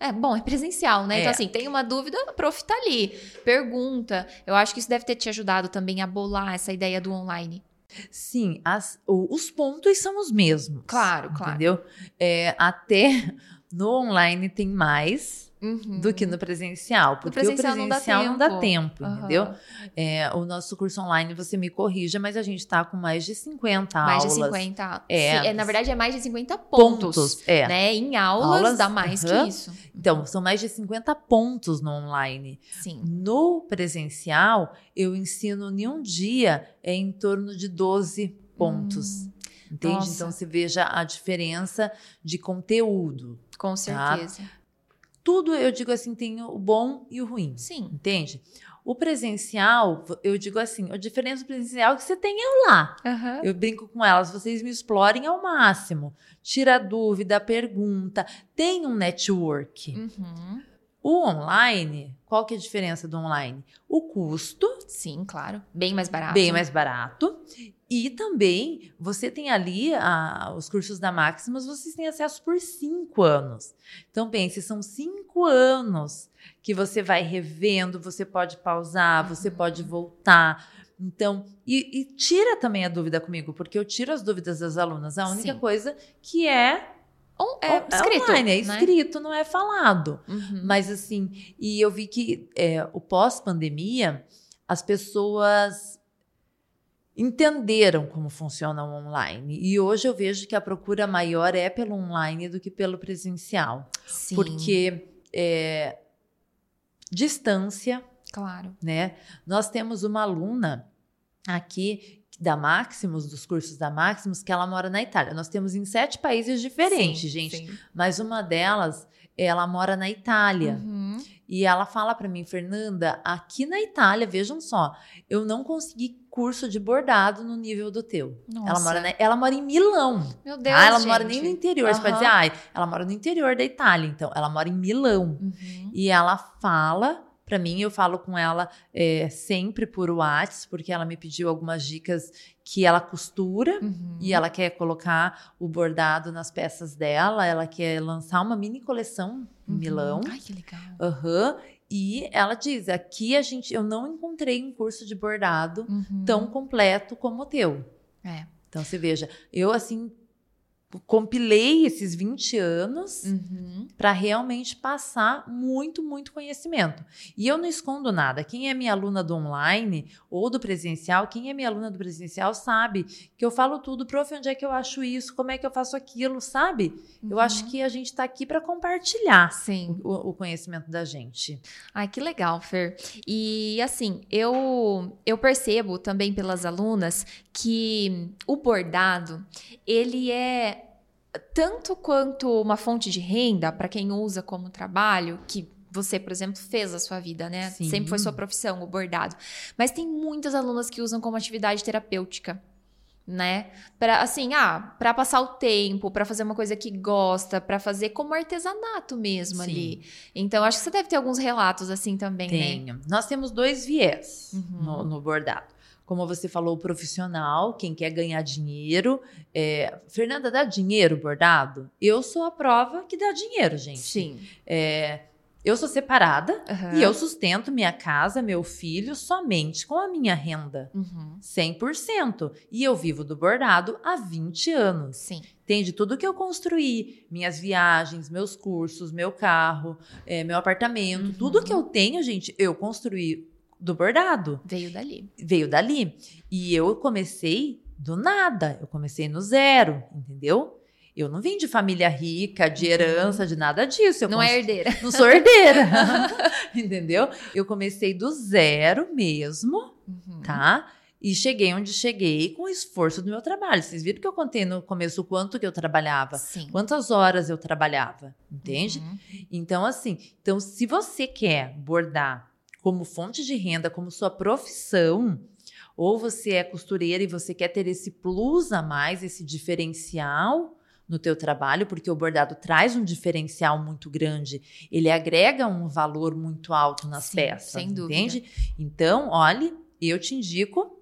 É bom, é presencial, né? Então, É. assim, tem uma dúvida, a prof tá ali, pergunta. Eu acho que isso deve ter te ajudado também a bolar essa ideia do online. Sim, as- os pontos são os mesmos. Claro, claro. Entendeu? É, até no online tem mais Uhum. do que no presencial. Porque presencial o não dá presencial não dá tempo. tempo, Aham. entendeu? É, o nosso curso online, você me corrija, mas a gente está com mais de 50 Mais aulas. de 50. É. Sim, é, na verdade, é mais de 50 pontos. pontos. É. Né? Em aulas, Aulas, dá mais aham. que isso. Então, são mais de 50 pontos no online. Sim. No presencial, eu ensino em um dia é em torno de 12 pontos. Hum, entende? nossa. Então, você veja a diferença de conteúdo. com certeza. Tudo, eu digo assim, tem o bom e o ruim. Sim. Entende? O presencial, eu digo assim, a diferença do presencial é que você tem eu lá. Aham. Eu brinco com elas, vocês me explorem ao máximo. Tira dúvida, pergunta, tem um network. Uhum. O online, qual que é a diferença do online? O custo. Sim, claro. Bem mais barato. Bem mais barato. E também você tem ali a, os cursos da Maximus, vocês têm acesso por cinco anos. Então pense, são cinco anos que você vai revendo, você pode pausar, você uhum. pode voltar. Então, e, e, tira também a dúvida comigo, porque eu tiro as dúvidas das alunas. A única Sim. coisa que é On, é, é escrito, online, é né? escrito, não é falado. Uhum. Mas assim, e eu vi que é, o pós-pandemia, as pessoas entenderam como funciona o online. E hoje eu vejo que a procura maior é pelo online do que pelo presencial. Sim. Porque é, distância. Claro. Né? Nós temos uma aluna aqui da Maximus, dos cursos da Maximus, que ela mora na Itália. Nós temos em sete países diferentes, sim, gente. Sim. Mas uma delas, ela mora na Itália. Uhum. E ela fala para mim, Fernanda, aqui na Itália, vejam só, eu não consegui curso de bordado no nível do teu. Nossa. Ela mora, na, ela mora em Milão. Meu Deus, ah, ela gente. mora nem no interior. Uhum. Você pode dizer, ah, ela mora no interior da Itália. Então, ela mora em Milão. Uhum. E ela fala para mim, eu falo com ela é, sempre por WhatsApp, porque ela me pediu algumas dicas que ela costura uhum. e ela quer colocar o bordado nas peças dela. Ela quer lançar uma mini coleção em uhum. Milão. Ai, que legal. Uhum. E ela diz: aqui a gente, eu não encontrei um curso de bordado uhum. tão completo como o teu. É. Então você veja, eu assim compilei esses 20 anos uhum. para realmente passar muito, muito conhecimento. E eu não escondo nada. Quem é minha aluna do online ou do presencial, quem é minha aluna do presencial sabe que eu falo tudo, prof, onde é que eu acho isso, como é que eu faço aquilo, sabe? Uhum. Eu acho que a gente está aqui para compartilhar Sim. O, o, conhecimento da gente. Ai, que legal, Fer. E assim, eu, eu percebo também pelas alunas que o bordado, ele é tanto quanto uma fonte de renda para quem usa como trabalho, que você, por exemplo, fez a sua vida, né? Sim. Sempre foi sua profissão, o bordado. Mas tem muitas alunas que usam como atividade terapêutica né? Para assim, ah, para passar o tempo, para fazer uma coisa que gosta, para fazer como artesanato mesmo Sim. ali. Então, acho que você deve ter alguns relatos assim também, né? Tenho. né? Nós temos dois viés uhum. no, no, bordado como você falou, o profissional, quem quer ganhar dinheiro. É, Fernanda, dá dinheiro bordado? Eu sou a prova que dá dinheiro, gente. Sim. É, eu sou separada uhum. e eu sustento minha casa, meu filho, somente com a minha renda. Uhum. 100%. E eu vivo do bordado há 20 anos. Sim. Entende? Tudo que eu construí, minhas viagens, meus cursos, meu carro, é, meu apartamento, uhum. tudo que eu tenho, gente, eu construí do bordado. Veio dali. Veio dali. E eu comecei do nada. Eu comecei no zero, entendeu? Eu não vim de família rica, de uhum. herança, de nada disso. Eu não é herdeira. Não sou herdeira. entendeu? Eu comecei do zero mesmo, uhum. tá? E cheguei onde cheguei com o esforço do meu trabalho. Vocês viram que eu contei no começo o quanto que eu trabalhava? Sim. Quantas horas eu trabalhava, entende? Uhum. Então, assim, então se você quer bordar como fonte de renda, como sua profissão, ou você é costureira e você quer ter esse plus a mais, esse diferencial no teu trabalho, porque o bordado traz um diferencial muito grande, ele agrega um valor muito alto nas Sim, peças, sem dúvida. entende? Então, olhe, eu te indico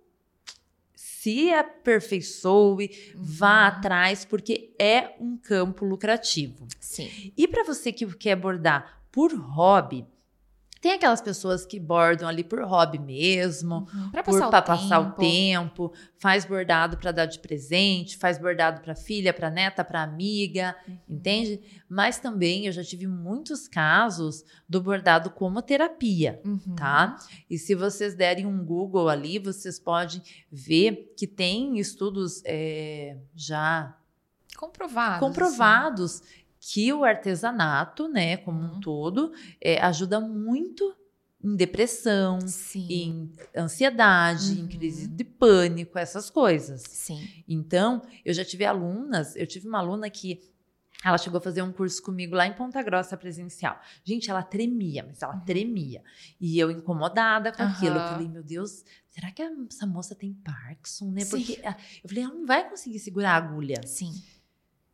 se aperfeiçoe, uhum. vá atrás, porque é um campo lucrativo. Sim. E para você que quer bordar por hobby, tem aquelas pessoas que bordam ali por hobby mesmo, uhum. para passar, passar, o tempo, faz bordado para dar de presente, faz bordado para filha, para neta, para amiga, uhum. entende? Mas também eu já tive muitos casos do bordado como terapia, uhum. tá? E se vocês derem um Google ali, vocês podem ver que tem estudos é, já comprovados, comprovados que o artesanato, né, como um uhum. todo, é, ajuda muito em depressão, Sim. em ansiedade, uhum. em crise de pânico, essas coisas. Sim. Então, eu já tive alunas, eu tive uma aluna que ela chegou a fazer um curso comigo lá em Ponta Grossa presencial. Gente, ela tremia, mas ela uhum. tremia. E eu incomodada com uhum. aquilo. Eu falei, meu Deus, será que essa moça tem Parkinson, né? Sim. Porque eu falei, ela não vai conseguir segurar a agulha. Sim.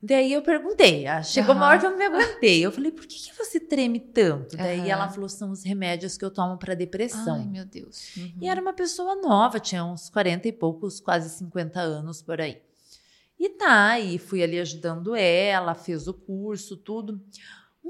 Daí eu perguntei, ah, chegou uma Aham. hora que eu me aguentei. Eu falei, por que, que você treme tanto? Daí Aham. ela falou, são os remédios que eu tomo para depressão. Ai, meu Deus. Uhum. E era uma pessoa nova, tinha uns 40 e poucos, quase 50 anos por aí. E tá, e fui ali ajudando ela, fez o curso, tudo.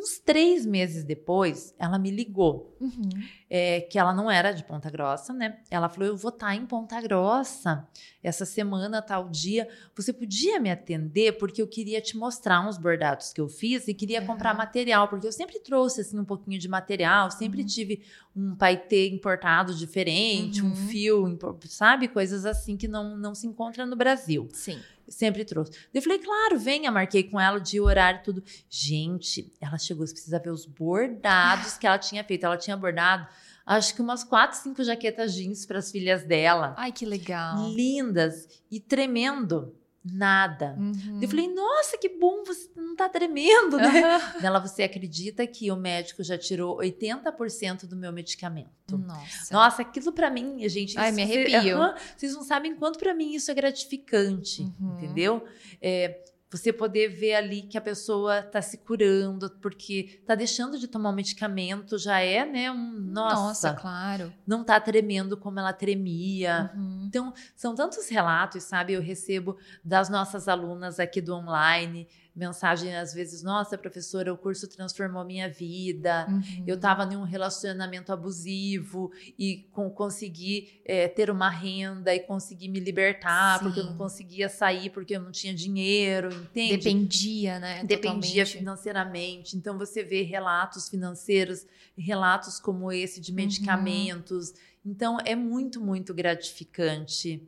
Uns três meses depois, ela me ligou, Uhum. é, que ela não era de Ponta Grossa, né? Ela falou: Eu vou estar em Ponta Grossa essa semana, tal dia. Você podia me atender? Porque eu queria te mostrar uns bordados que eu fiz e queria Aham. comprar material, porque eu sempre trouxe assim um pouquinho de material, sempre Uhum. tive um paetê importado diferente, um Uhum. fio, sabe? Coisas assim que não, não se encontra no Brasil. Sim. Sempre trouxe. Eu falei, claro, venha, marquei com ela o dia, o horário, tudo. Gente, ela chegou, você precisa ver os bordados que ela tinha feito. Ela tinha bordado, acho que umas quatro, cinco jaquetas jeans para as filhas dela. Ai, que legal. Lindas e tremendo. Nada. Uhum. Eu falei, nossa, que bom, você não tá tremendo, né? Aham. Ela, você acredita que o médico já tirou 80% do meu medicamento? Nossa. Nossa, aquilo pra mim, gente. Ai, isso- me arrepio. Aham, Vocês não sabem quanto pra mim isso é gratificante, Uhum. entendeu? É, você poder ver ali que a pessoa tá se curando, porque tá deixando de tomar um medicamento, já é, né? Um, nossa, Nossa, claro. não tá tremendo como ela tremia. Uhum. Então, são tantos relatos, sabe? Eu recebo das nossas alunas aqui do online, mensagem às vezes, nossa, professora, o curso transformou minha vida. Uhum. Eu estava em um relacionamento abusivo e com, consegui é, ter uma renda e consegui me libertar porque eu não Sim. conseguia sair porque eu não tinha dinheiro, entende? Dependia, né? Dependia totalmente. financeiramente. Então você vê relatos financeiros, relatos como esse Uhum. de medicamentos. Então é muito, muito gratificante.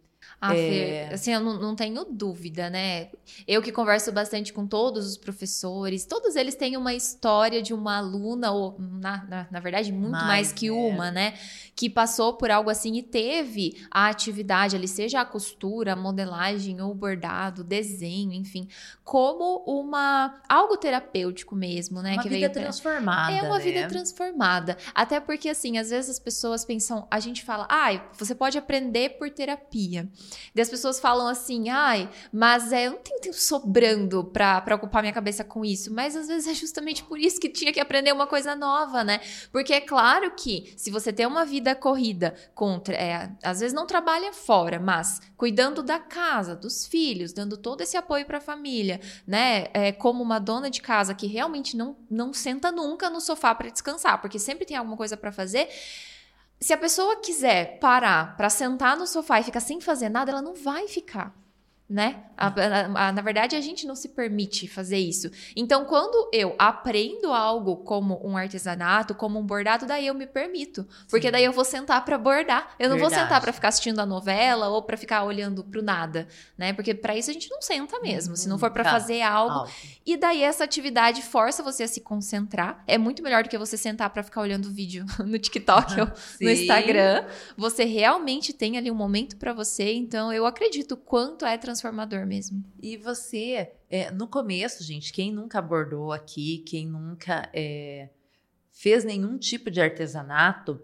Ah, É. Fer, assim, eu não, não tenho dúvida, né? Eu que converso bastante com todos os professores, todos eles têm uma história de uma aluna, ou na, na, na verdade, muito mais, Mais, que é. uma, né? Que passou por algo assim e teve a atividade ali, seja a costura, a modelagem ou bordado, desenho, enfim, como uma algo terapêutico mesmo, né? uma que vida veio transformada. é uma né? vida transformada. Até porque, assim, às vezes as pessoas pensam, a gente fala, ai, você pode aprender por terapia. Daí as pessoas falam assim, ai, mas é, eu não tenho tempo sobrando pra, pra ocupar minha cabeça com isso. Mas às vezes é justamente por isso que tinha que aprender uma coisa nova, né? Porque é claro que se você tem uma vida corrida contra, é, às vezes não trabalha fora, mas cuidando da casa, dos filhos, dando todo esse apoio pra família, né? É, como uma dona de casa que realmente não, não senta nunca no sofá para descansar, porque sempre tem alguma coisa para fazer. Se a pessoa quiser parar para sentar no sofá e ficar sem fazer nada, ela não vai ficar. Né? A- a- a- na verdade, a gente não se permite fazer isso. Então, quando eu aprendo algo como um artesanato, como um bordado, daí eu me permito. Porque Sim. daí eu vou sentar para bordar. Eu não vou sentar para ficar assistindo a novela ou para ficar olhando pro nada, né? Porque para isso a gente não senta mesmo. Se não for para Nunca. fazer algo, Algo. e daí essa atividade força você a se concentrar. É muito melhor do que você sentar pra ficar olhando vídeo no TikTok ou no. Instagram. Você realmente tem ali um momento pra você, então eu acredito quanto é transformador mesmo. E você, é, no começo, gente, quem nunca bordou aqui, quem nunca é, fez nenhum tipo de artesanato,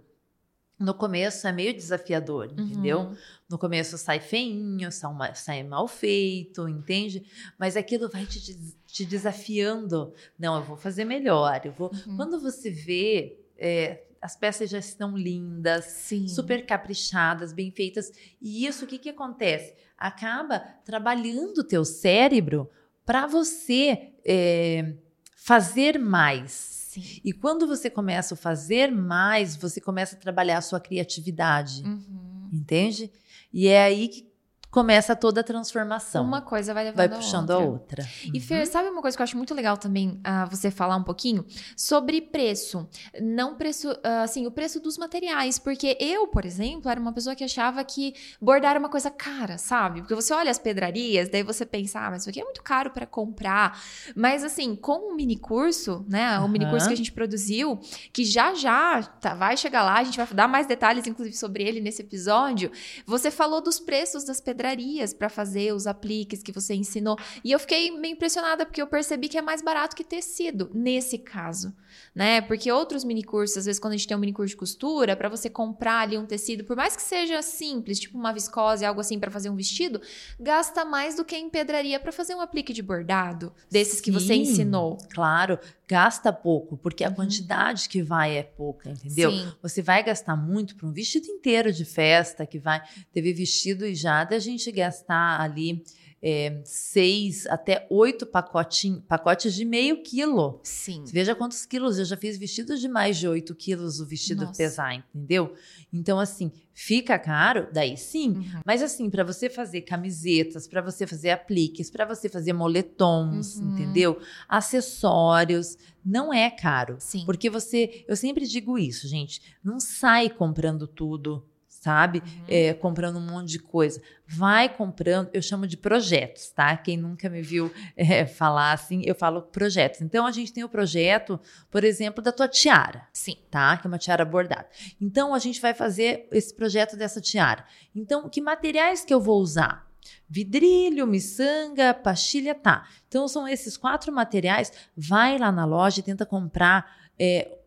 no começo é meio desafiador, entendeu? Uhum. No começo sai feinho, sai, ma- sai mal feito, entende? Mas aquilo vai te, te desafiando. Não, eu vou fazer melhor. Eu vou. Uhum. Quando você vê, é, as peças já estão lindas, Sim. super caprichadas, bem feitas. E isso, o que, que acontece? Acaba trabalhando o teu cérebro para você é, fazer mais. Sim. E quando você começa a fazer mais, você começa a trabalhar a sua criatividade, Uhum. entende? E é aí que começa toda a transformação. Uma coisa vai levando Vai a puxando outra. a outra. E Fer, sabe uma coisa que eu acho muito legal também ah, você falar um pouquinho sobre preço? Não preço, ah, assim, o preço dos materiais. Porque eu, por exemplo, era uma pessoa que achava que bordar era uma coisa cara, sabe? Porque você olha as pedrarias, daí você pensa, ah, mas isso aqui é muito caro para comprar. Mas assim, com o mini curso, né? O mini curso que a gente produziu, que já já tá, vai chegar lá, a gente vai dar mais detalhes, inclusive, sobre ele nesse episódio. Você falou dos preços das pedrarias pedrarias para fazer os apliques que você ensinou. E eu fiquei meio impressionada porque eu percebi que é mais barato que tecido nesse caso, né? Porque outros mini cursos, às vezes quando a gente tem um mini curso de costura, para você comprar ali um tecido, por mais que seja simples, tipo uma viscose, algo assim para fazer um vestido, gasta mais do que em pedraria para fazer um aplique de bordado desses que você ensinou. Claro, gasta pouco, porque a uhum. quantidade que vai é pouca, entendeu? Sim. Você vai gastar muito para um vestido inteiro de festa, que vai. Teve vestido e já da gente gastar ali é, seis até oito pacotes de meio quilo. Sim. Veja quantos quilos. Eu já fiz vestidos de mais de oito quilos o vestido Nossa. pesar, entendeu? Então, assim, fica caro, daí sim. Uhum. Mas, assim, para você fazer camisetas, para você fazer apliques, para você fazer moletons, uhum. entendeu? Acessórios, não é caro. Sim. Porque você. Eu sempre digo isso, gente. Não sai comprando tudo sabe? Uhum. É, comprando um monte de coisa. Vai comprando, eu chamo de projetos, tá? Quem nunca me viu é, falar assim, eu falo projetos. Então a gente tem o projeto, por exemplo, da tua tiara. Sim. Tá? Que é uma tiara bordada. Então a gente vai fazer esse projeto dessa tiara. Então, que materiais que eu vou usar? Vidrilho, miçanga, pastilha, tá. Então são esses quatro materiais. Vai lá na loja e tenta comprar é,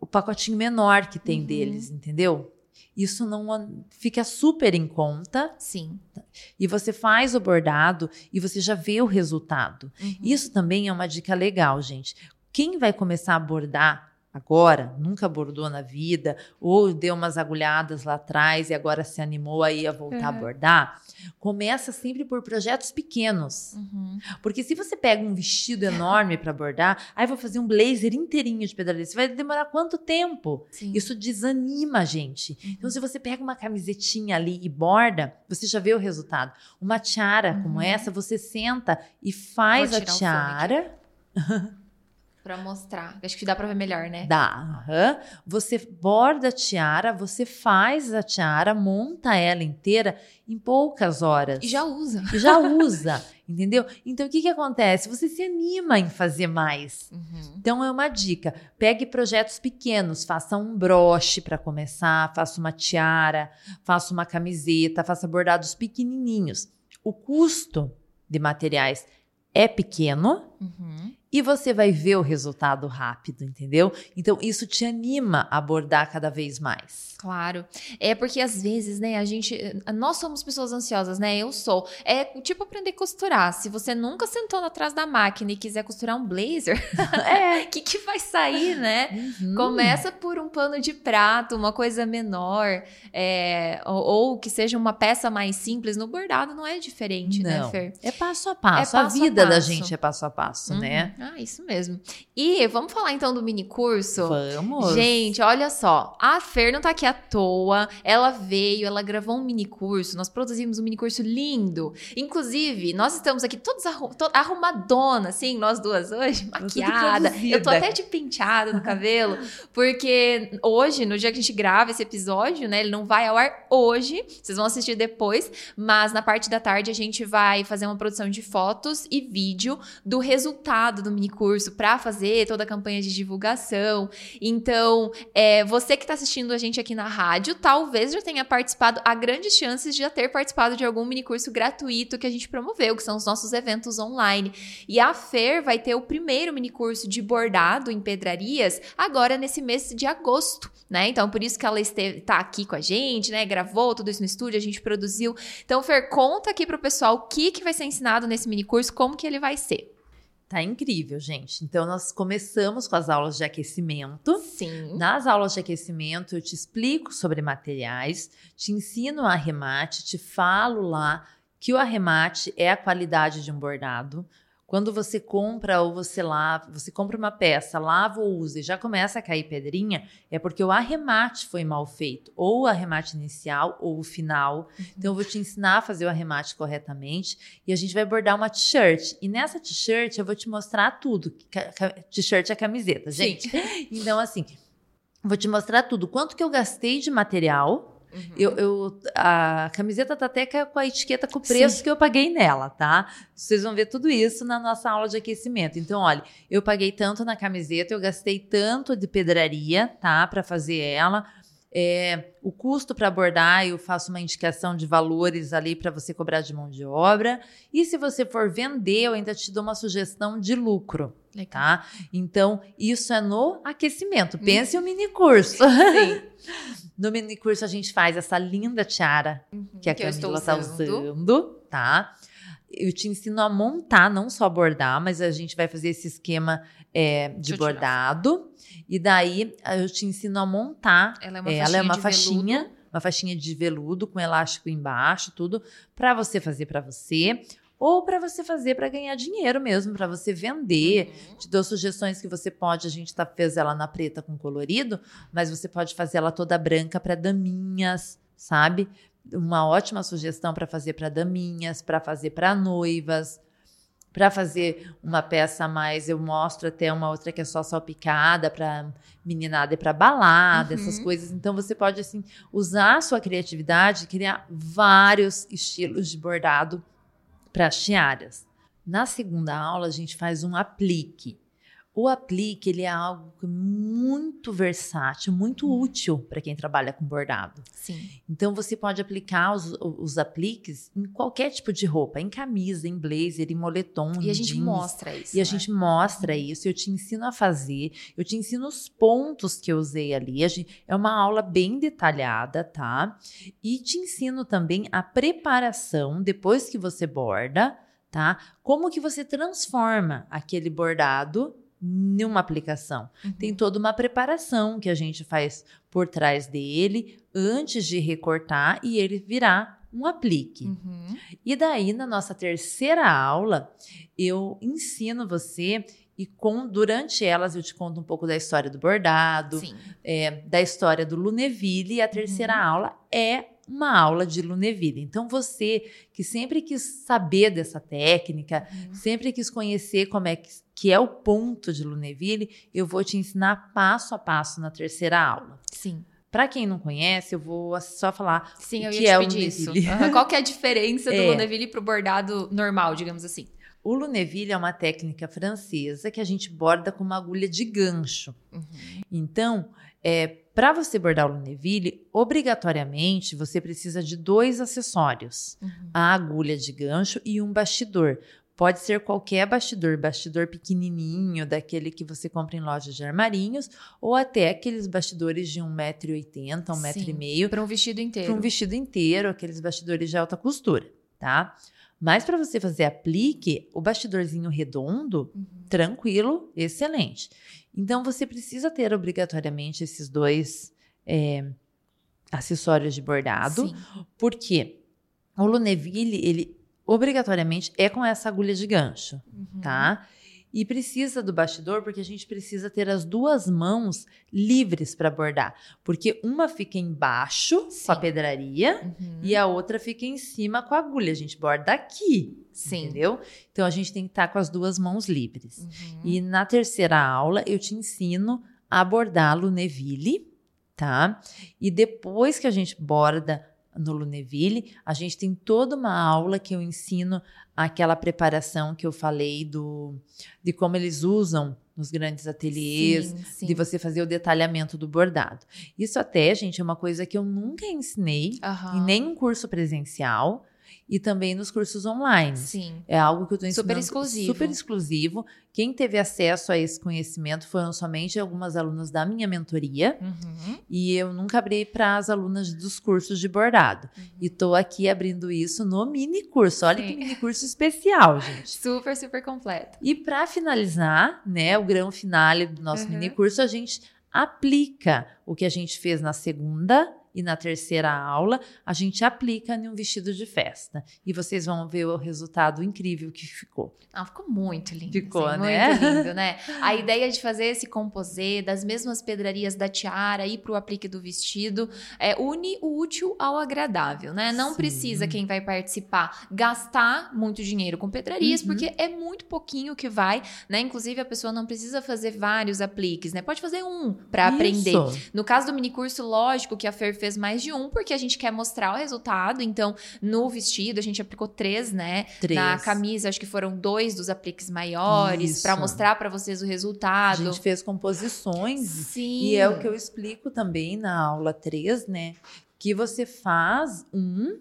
o pacotinho menor que tem uhum. deles, entendeu? Isso não fica super em conta. Sim. E você faz o bordado e você já vê o resultado. Uhum. Isso também é uma dica legal, gente. Quem vai começar a bordar agora, nunca bordou na vida, ou deu umas agulhadas lá atrás e agora se animou aí a voltar a bordar, começa sempre por projetos pequenos. Uhum. Porque se você pega um vestido enorme para bordar, aí vou fazer um blazer inteirinho de pedraria, você vai demorar quanto tempo? Sim. Isso desanima a gente. Uhum. Então, se você pega uma camisetinha ali e borda, você já vê o resultado. Uma tiara uhum. como essa, você senta e faz a tiara. Para mostrar. Acho que dá para ver melhor, né? Dá. Uhum. Você borda a tiara, você faz a tiara, monta ela inteira em poucas horas. E já usa. E já usa, entendeu? Então o que, que acontece? Você se anima em fazer mais. Uhum. Então é uma dica: pegue projetos pequenos, faça um broche para começar, faça uma tiara, faça uma camiseta, faça bordados pequenininhos. O custo de materiais é pequeno. Uhum e você vai ver o resultado rápido, entendeu? Então isso te anima a abordar cada vez mais. Claro. É porque às vezes, né, a gente. Nós somos pessoas ansiosas, né? Eu sou. É tipo aprender a costurar. Se você nunca sentou atrás da máquina e quiser costurar um blazer, é. que, que vai sair, né? Uhum. Começa por um pano de prato, uma coisa menor, é, ou, ou, que seja uma peça mais simples. No bordado não é diferente, né, não. né, Fer? É passo a passo. É passo a vida a passo. da gente é passo a passo, uhum. né? Ah, isso mesmo. E vamos falar então do mini curso? Vamos. Gente, olha só. A Fer não tá aqui à toa. Ela veio, ela gravou um mini curso. Nós produzimos um mini curso lindo. Inclusive, nós estamos aqui todos arrum arrumadona, assim, nós duas hoje, maquiada. Eu tô até de penteada no cabelo, porque hoje, no dia que a gente grava esse episódio, né, ele não vai ao ar hoje. Vocês vão assistir depois, mas na parte da tarde a gente vai fazer uma produção de fotos e vídeo do resultado do mini curso para fazer toda a campanha de divulgação. Então, é, você que está assistindo a gente aqui na rádio, talvez já tenha participado, há grandes chances de já ter participado de algum mini curso gratuito que a gente promoveu, que são os nossos eventos online. E a Fer vai ter o primeiro mini curso de bordado em pedrarias agora nesse mês de agosto, né? Então, por isso que ela esteve, tá aqui com a gente, né? Gravou tudo isso no estúdio, a gente produziu. Então, Fer, conta aqui pro pessoal o que, que vai ser ensinado nesse mini curso, como que ele vai ser. Tá incrível, gente. Então, nós começamos com as aulas de aquecimento. Sim. Nas aulas de aquecimento, eu te explico sobre materiais, te ensino o arremate, te falo lá que o arremate é a qualidade de um bordado. Quando você compra ou você lava, você compra uma peça, lava ou usa e já começa a cair pedrinha, é porque o arremate foi mal feito, ou o arremate inicial ou o final. Uhum. Então eu vou te ensinar a fazer o arremate corretamente e a gente vai bordar uma t-shirt. E nessa t-shirt eu vou te mostrar tudo. T-shirt é camiseta, gente. Sim. Então assim, vou te mostrar tudo. Quanto que eu gastei de material, Uhum. Eu, eu, a camiseta tá até com a etiqueta com o preço Sim. que eu paguei nela, tá? Vocês vão ver tudo isso na nossa aula de aquecimento. Então, olha, eu paguei tanto na camiseta, eu gastei tanto de pedraria, tá? Para fazer ela. É, o custo para bordar, eu faço uma indicação de valores ali para você cobrar de mão de obra. E se você for vender, eu ainda te dou uma sugestão de lucro. Legal. Tá? Então, isso é no aquecimento. Pense hum. um mini curso. Sim. no mini curso a gente faz essa linda tiara uhum, que a que Camila está usando. usando, tá? Eu te ensino a montar, não só bordar, mas a gente vai fazer esse esquema é, de bordado. E daí eu te ensino a montar. Ela é uma, é, ela é uma faixinha, uma faixinha de veludo com elástico embaixo, tudo para você fazer para você ou para você fazer para ganhar dinheiro mesmo, para você vender. Uhum. Te dou sugestões que você pode, a gente tá, fez ela na preta com colorido, mas você pode fazer ela toda branca para daminhas, sabe? Uma ótima sugestão para fazer para daminhas, para fazer para noivas. Para fazer uma peça a mais, eu mostro até uma outra que é só salpicada para meninada e para balada, uhum. essas coisas. Então você pode assim usar a sua criatividade, criar vários estilos de bordado para as tiaras. Na segunda aula, a gente faz um aplique. O aplique ele é algo muito versátil, muito útil para quem trabalha com bordado. Sim. Então você pode aplicar os, os apliques em qualquer tipo de roupa, em camisa, em blazer, em moletom. E em a gente jeans. mostra isso. E a né? gente mostra uhum. isso. Eu te ensino a fazer. Eu te ensino os pontos que eu usei ali. Gente, é uma aula bem detalhada, tá? E te ensino também a preparação depois que você borda, tá? Como que você transforma aquele bordado numa aplicação. Uhum. Tem toda uma preparação que a gente faz por trás dele antes de recortar e ele virar um aplique. Uhum. E daí, na nossa terceira aula, eu ensino você e com, durante elas eu te conto um pouco da história do bordado, é, da história do Luneville. E a terceira uhum. aula é uma aula de Luneville. Então, você que sempre quis saber dessa técnica, uhum. sempre quis conhecer como é que, que é o ponto de Luneville, eu vou te ensinar passo a passo na terceira aula. Sim. Para quem não conhece, eu vou só falar Sim, o que é o Luneville. Uhum. Qual que é a diferença do é. Luneville para o bordado normal, digamos assim? O Luneville é uma técnica francesa que a gente borda com uma agulha de gancho. Uhum. Então, é, para você bordar o Luneville, obrigatoriamente você precisa de dois acessórios: uhum. a agulha de gancho e um bastidor. Pode ser qualquer bastidor, bastidor pequenininho, daquele que você compra em lojas de armarinhos, ou até aqueles bastidores de 1,80m, 1,5m. Para um vestido inteiro. Para um vestido inteiro, aqueles bastidores de alta costura, tá? Mas para você fazer aplique, o bastidorzinho redondo, uhum. tranquilo, excelente. Então você precisa ter obrigatoriamente esses dois é, acessórios de bordado, Sim. porque o Luneville, ele obrigatoriamente é com essa agulha de gancho, uhum. tá? E precisa do bastidor porque a gente precisa ter as duas mãos livres para bordar. Porque uma fica embaixo Sim. com a pedraria uhum. e a outra fica em cima com a agulha. A gente borda aqui. Sim. Entendeu? Então a gente tem que estar tá com as duas mãos livres. Uhum. E na terceira aula eu te ensino a bordar Luneville, tá? E depois que a gente borda no Luneville, a gente tem toda uma aula que eu ensino aquela preparação que eu falei do de como eles usam nos grandes ateliês, sim, sim. de você fazer o detalhamento do bordado. Isso até, gente, é uma coisa que eu nunca ensinei uhum. em nenhum curso presencial e também nos cursos online. Sim. É algo que eu estou ensinando super exclusivo. Super exclusivo. Quem teve acesso a esse conhecimento foram somente algumas alunas da minha mentoria. Uhum. E eu nunca abri para as alunas dos cursos de bordado. Uhum. E estou aqui abrindo isso no mini curso. Olha Sim. que mini curso especial, gente. Super, super completo. E para finalizar, né, o grão finale do nosso uhum. mini curso, a gente aplica o que a gente fez na segunda e na terceira aula a gente aplica em um vestido de festa. E vocês vão ver o resultado incrível que ficou. Ah, ficou muito lindo. Ficou, assim, né? Muito lindo, né? A ideia de fazer esse composê das mesmas pedrarias da tiara e para o aplique do vestido é, une o útil ao agradável, né? Não Sim. precisa quem vai participar gastar muito dinheiro com pedrarias, uhum. porque é muito pouquinho que vai, né? Inclusive a pessoa não precisa fazer vários apliques, né? Pode fazer um para aprender. No caso do mini curso, lógico que a Fer fez fez mais de um, porque a gente quer mostrar o resultado. Então, no vestido, a gente aplicou três, né? Três. Na camisa, acho que foram dois dos apliques maiores, para mostrar para vocês o A resultado. gente fez composições Sim. E é o que eu explico também na aula 3, né? Que você faz um,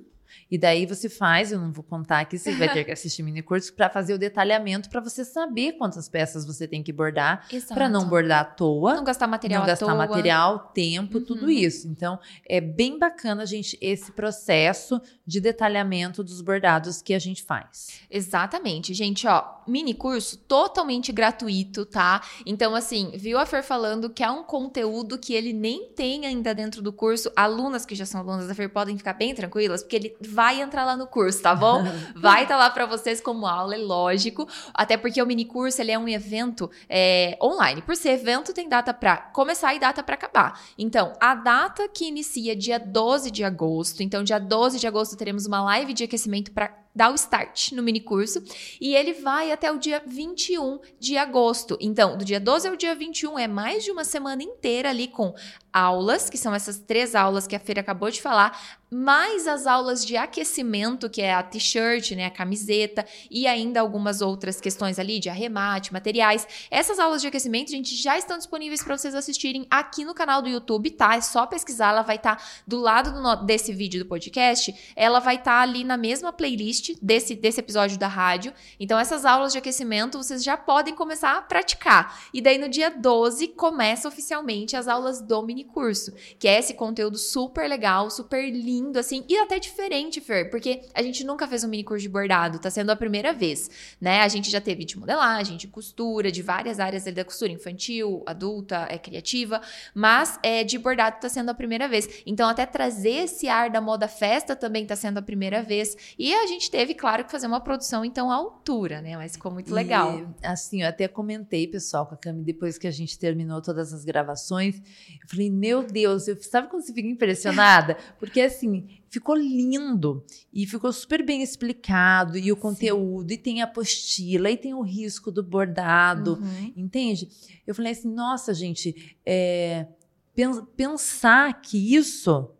e daí você faz, eu não vou contar aqui, você vai ter que assistir mini curso para fazer o detalhamento para você saber quantas peças você tem que bordar, para não bordar à toa. Não gastar material não gastar toa. material, tempo, Uhum. tudo isso. Então, é bem bacana, gente, esse processo de detalhamento dos bordados que a gente faz. Exatamente, gente, ó, mini curso totalmente gratuito, tá? Então, assim, viu a Fer falando que é um conteúdo que ele nem tem ainda dentro do curso. Alunas que já são alunas da Fer podem ficar bem tranquilas, porque ele vai entrar lá no curso, tá bom? Vai estar lá para vocês como aula, é lógico. Até porque o mini curso ele é um evento é, online. Por ser evento, tem data para começar e data para acabar. Então, a data que inicia dia 12 de agosto. Então, dia 12 de agosto teremos uma live de aquecimento para dar o start no mini curso. E ele vai até o dia 21 de agosto. Então, do dia 12 ao dia 21 é mais de uma semana inteira ali com aulas, que são essas três aulas que a Feira acabou de falar, mais as aulas de aquecimento, que é a t-shirt, né, a camiseta, e ainda algumas outras questões ali de arremate, materiais. Essas aulas de aquecimento, gente, já estão disponíveis para vocês assistirem aqui no canal do YouTube, tá? É só pesquisar, ela vai estar do lado do desse vídeo do podcast, ela vai estar ali na mesma playlist desse, desse episódio da rádio. Então, essas aulas de aquecimento vocês já podem começar a praticar. E daí, no dia 12, começa oficialmente as aulas do mini curso, que é esse conteúdo super legal, super lindo, assim, e até diferente, Fer, porque a gente nunca fez um mini curso de bordado, tá sendo a primeira vez, né? A gente já teve de modelagem, de costura, de várias áreas da costura, infantil, adulta, é criativa, mas é, de bordado tá sendo a primeira vez. Então, até trazer esse ar da moda festa também tá sendo a primeira vez. E a gente teve, claro, que fazer uma produção, então, à altura, né? Mas ficou muito legal. E, assim, eu até comentei, pessoal, com a Cami, depois que a gente terminou todas as gravações. Eu falei, meu Deus, eu, sabe quando você fica impressionada? Porque, assim, ficou lindo e ficou super bem explicado, e o conteúdo, e tem a apostila, e tem o risco do bordado, Uhum. entende? Eu falei assim, nossa, gente, é, pen- pensar que isso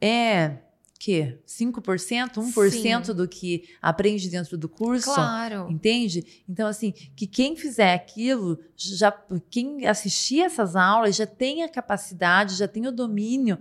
é que 5%, 1% do que aprende dentro do curso. Claro. Entende? Então, assim, que quem fizer aquilo, já, quem assistir essas aulas já tem a capacidade, já tem o domínio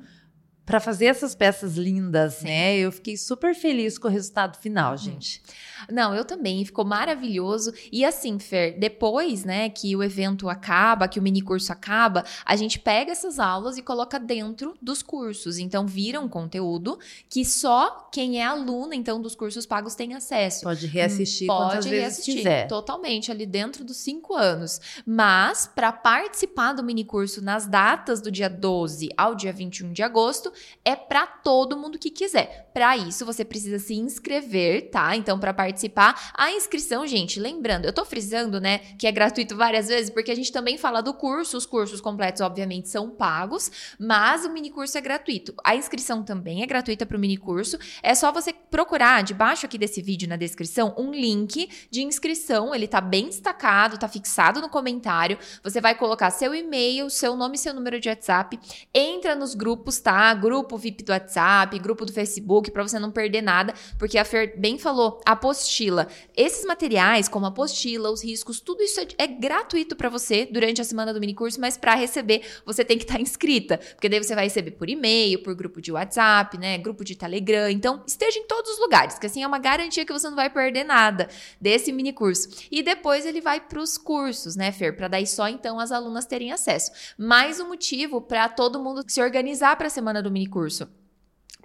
para fazer essas peças lindas, Sim. né? Eu fiquei super feliz com o resultado final, gente. Não, eu também, ficou maravilhoso. E assim, Fer, depois, né, que o evento acaba, que o mini curso acaba, a gente pega essas aulas e coloca dentro dos cursos. Então, vira um conteúdo que só quem é aluno, então, dos cursos pagos tem acesso. Pode reassistir Hum, Pode quantas vezes reassistir, quiser. totalmente ali dentro dos cinco anos. Mas para participar do mini curso nas datas do dia 12 ao dia 21 de agosto é para todo mundo que quiser. Para isso você precisa se inscrever, tá? Então para participar, a inscrição, gente, lembrando, eu tô frisando, né, que é gratuito várias vezes porque a gente também fala do curso, os cursos completos obviamente são pagos, mas o mini curso é gratuito. A inscrição também é gratuita para o mini curso. É só você procurar debaixo aqui desse vídeo na descrição um link de inscrição. Ele tá bem destacado, tá fixado no comentário. Você vai colocar seu e-mail, seu nome e seu número de WhatsApp. Entra nos grupos, tá? Grupo VIP do WhatsApp, grupo do Facebook, para você não perder nada, porque a Fer bem falou, apostila. Esses materiais, como a apostila, os riscos, tudo isso é, é gratuito para você durante a semana do mini curso, mas para receber, você tem que estar inscrita, porque daí você vai receber por e-mail, por grupo de WhatsApp, né, grupo de Telegram. Então, esteja em todos os lugares, que assim é uma garantia que você não vai perder nada desse mini curso. E depois ele vai para os cursos, né, Fer, para daí só então as alunas terem acesso. Mais um motivo para todo mundo se organizar para a semana do mini curso.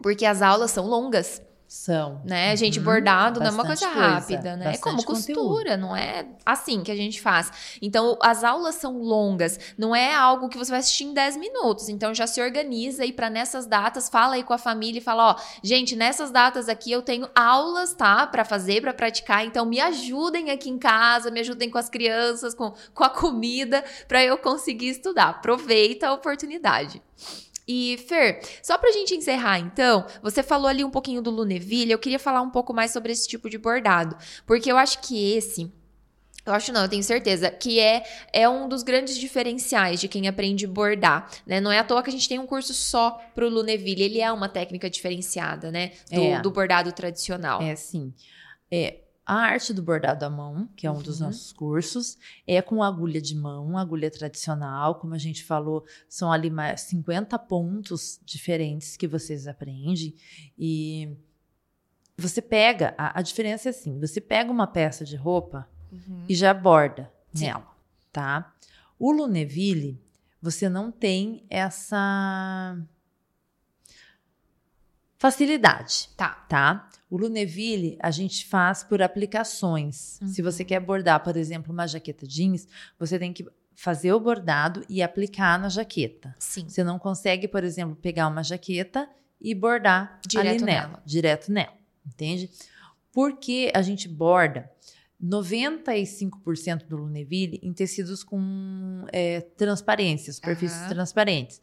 Porque as aulas são longas, São. né? Gente, Uhum. bordado não é uma coisa coisa, rápida, né? É como bastante costura, não é assim que a gente faz. Então, as aulas são longas, não é algo que você vai assistir em 10 minutos. Então, já se organiza aí para nessas datas, fala aí com a família e fala, ó, gente, nessas datas aqui eu tenho aulas, tá, para fazer, para praticar. Então, me ajudem aqui em casa, me ajudem com as crianças, com, com a comida, para eu conseguir estudar. Aproveita a oportunidade. E, Fer, só pra gente encerrar, então, você falou ali um pouquinho do Luneville, eu queria falar um pouco mais sobre esse tipo de bordado, porque eu acho que esse Eu acho não, eu tenho certeza que é, é um dos grandes diferenciais de quem aprende bordar, né? Não é à toa que a gente tem um curso só pro Luneville, ele é uma técnica diferenciada, né? Do, É. do bordado tradicional. É assim. É, a arte do bordado à mão, que é um dos Uhum. nossos cursos, é com agulha de mão, agulha tradicional, como a gente falou, são ali mais 50 pontos diferentes que vocês aprendem. E você pega, a, a diferença é assim: você pega uma peça de roupa Uhum. e já borda Sim. nela, tá? O Luneville, você não tem essa facilidade Tá. tá? O Luneville a gente faz por aplicações. Se Uhum. você quer bordar, por exemplo, uma jaqueta jeans, você tem que fazer o bordado e aplicar na jaqueta. Sim. Você não consegue, por exemplo, pegar uma jaqueta e bordar Direto ali nela, nela. direto nela, entende? Porque a gente borda 95% do Luneville em tecidos com é, transparência, superfícies Aham. transparentes.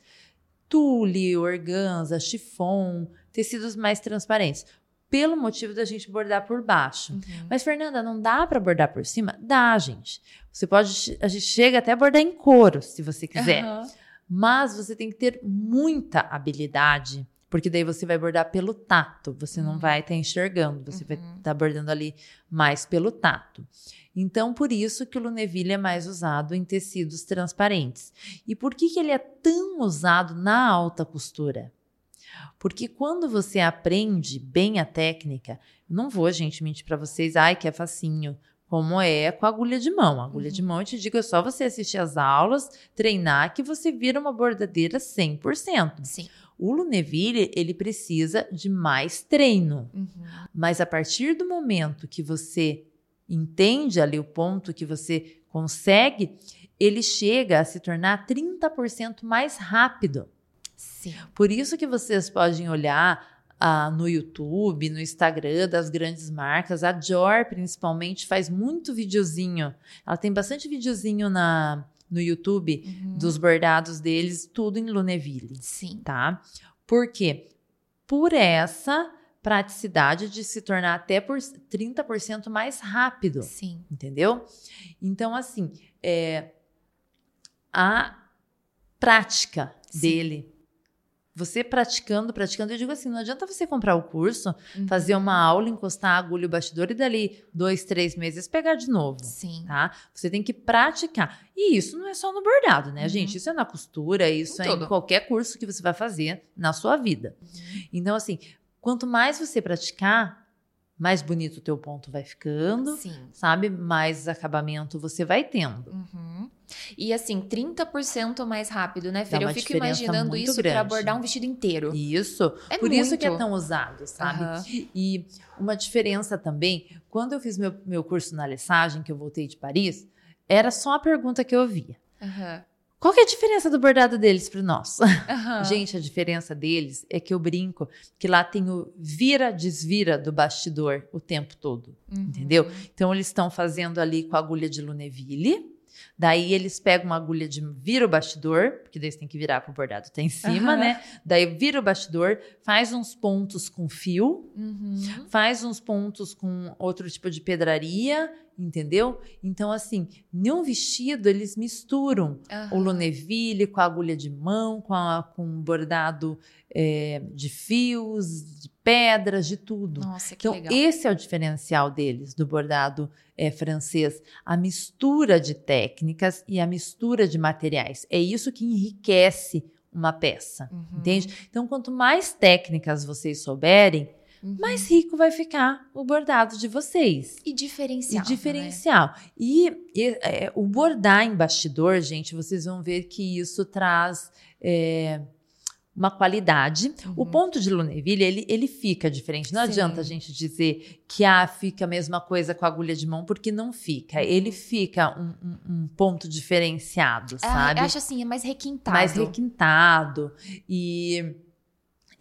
Tule, organza, chiffon, tecidos mais transparentes. Pelo motivo da gente bordar por baixo. Uhum. Mas, Fernanda, não dá para bordar por cima? Dá, gente. Você pode, a gente chega até a bordar em couro, se você quiser. Aham. Mas você tem que ter muita habilidade, porque daí você vai bordar pelo tato, você não Uhum. vai estar enxergando, você vai Uhum. estar bordando ali mais pelo tato. Então, por isso que o Luneville é mais usado em tecidos transparentes. E por que, que ele é tão usado na alta costura? Porque quando você aprende bem a técnica, não vou, gente, mentir para vocês, ai, que é facinho, como é com a agulha de mão. A agulha de mão, eu te digo, é só você assistir as aulas, treinar, que você vira uma bordadeira 100%. Sim. O Luneville, ele precisa de mais treino. Uhum. Mas a partir do momento que você entende ali o ponto que você consegue, ele chega a se tornar 30% mais rápido. Sim. Por isso que vocês podem olhar ah, no YouTube, no Instagram das grandes marcas. A Dior, principalmente, faz muito videozinho. Ela tem bastante videozinho na, no YouTube Uhum. dos bordados deles, tudo em Luneville Sim. tá? Por quê? Por essa praticidade de se tornar até por 30% mais rápido, Sim. entendeu? Então, assim, é, a prática Sim. dele, você praticando, praticando, eu digo assim, não adianta você comprar o curso, Uhum. fazer uma aula, encostar a agulha e o bastidor e dali dois, três meses pegar de novo Sim. tá? Você tem que praticar. E isso não é só no bordado, né, Uhum. gente? Isso é na costura, isso Em é em qualquer curso que você vai fazer na sua vida. Uhum. Então, assim, quanto mais você praticar, mais bonito o teu ponto vai ficando, Sim. sabe? Mais acabamento você vai tendo. Uhum. E assim, 30% mais rápido, né? Dá Eu fico imaginando muito isso para grande. bordar um vestido inteiro. Isso. É Por isso que é muito. tão usado, sabe? Aham. E uma diferença também, quando eu fiz meu, meu curso na Lessagem, que eu voltei de Paris, era só a pergunta que eu ouvia. Aham. Qual que é a diferença do bordado deles pro nosso? Aham. Gente, a diferença deles é que eu brinco que lá tem o vira-desvira do bastidor o tempo todo, Uhum. entendeu? Então eles estão fazendo ali com a agulha de Luneville, daí eles pegam uma agulha de vira o bastidor, porque daí você tem que virar pro bordado tá em cima, Aham. né? Daí vira o bastidor, faz uns pontos com fio, Uhum. faz uns pontos com outro tipo de pedraria, entendeu? Então assim, num vestido eles misturam o Aham. Luneville com a agulha de mão, com, a, com bordado é, de fios, de pedras, de tudo. Nossa, que Então, legal. esse é o diferencial deles, do bordado é, francês. A mistura de técnicas e a mistura de materiais. É isso que enriquece uma peça, Uhum. entende? Então, quanto mais técnicas vocês souberem, Uhum. mais rico vai ficar o bordado de vocês. E E diferencial. diferencial. E, e, é, o bordar em bastidor, gente, vocês vão ver que isso traz é, uma qualidade. O Uhum. ponto de Luneville, ele, ele fica diferente. Não Sim. adianta a gente dizer que ah, fica a mesma coisa com a agulha de mão, porque não fica. Uhum. Ele fica um, um- um ponto diferenciado, Ah, sabe? eu acho assim, é mais requintado. mais requintado. E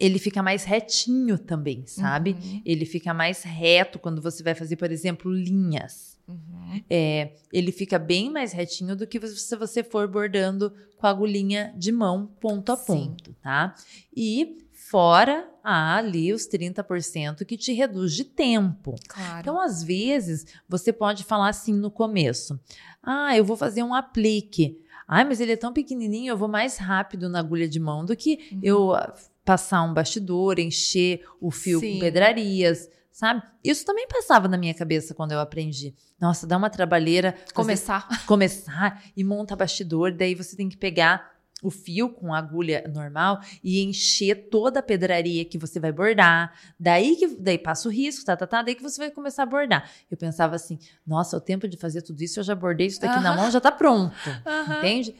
ele fica mais retinho também, sabe? Uhum. Ele fica mais reto quando você vai fazer, por exemplo, linhas. Uhum. É, ele fica bem mais retinho do que se você for bordando com a agulhinha de mão, ponto a Sim. ponto, tá? E fora há ali os 30% que te reduz de tempo. Claro. Então, às vezes, você pode falar assim no começo: Ah, eu vou fazer um aplique. Ai, mas ele é tão pequenininho, eu vou mais rápido na agulha de mão do que Uhum. eu ah, passar um bastidor, encher o fio Sim. com pedrarias, sabe? Isso também passava na minha cabeça quando eu aprendi. Nossa, dá uma trabalheira Começar. começar e monta bastidor, daí você tem que pegar o fio com a agulha normal e encher toda a pedraria que você vai bordar. Daí que daí passa o risco, tá, tá, tá, daí que você vai começar a bordar. Eu pensava assim: "Nossa, o tempo de fazer tudo isso, eu já bordei isso daqui na Aham. mão, já tá pronto". Aham. Entende?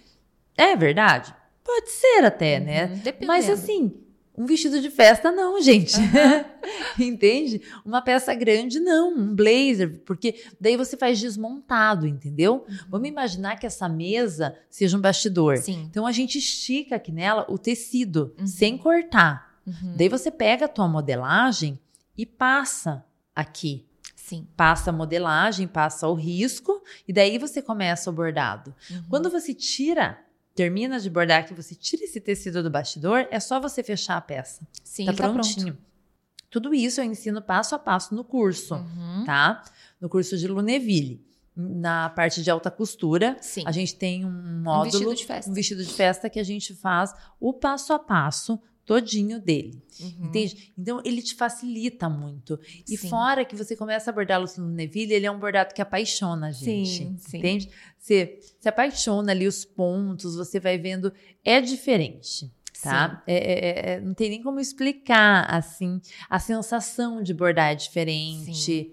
É verdade. Pode ser até, né? Uhum, dependendo. Mas assim, um vestido de festa não, gente. entende? Uma peça grande não, um blazer, porque daí você faz desmontado, entendeu? Vamos imaginar que essa mesa seja um bastidor. Sim. Então a gente estica aqui nela o tecido Uhum. sem cortar. Uhum. Daí você pega a tua modelagem e passa aqui. Sim. Passa a modelagem, passa o risco e daí você começa o bordado. Uhum. Quando você tira, termina de bordar que você tira esse tecido do bastidor, é só você fechar a peça. Sim, tá ele tá prontinho. Tudo isso eu ensino passo a passo no curso, Uhum. tá? No curso de Luneville. Na parte de alta costura, Sim. a gente tem um Um módulo, vestido de festa. um vestido de festa que a gente faz o passo a passo todinho dele. Uhum. Entende? Então ele te facilita muito. E Sim. fora que você começa a bordar no Neville, ele é um bordado que apaixona a gente. Sim, sim. Entende? Você se apaixona ali os pontos, você vai vendo. É diferente. Tá? É- é- é- não tem nem como explicar assim. A sensação de bordar é diferente, Sim.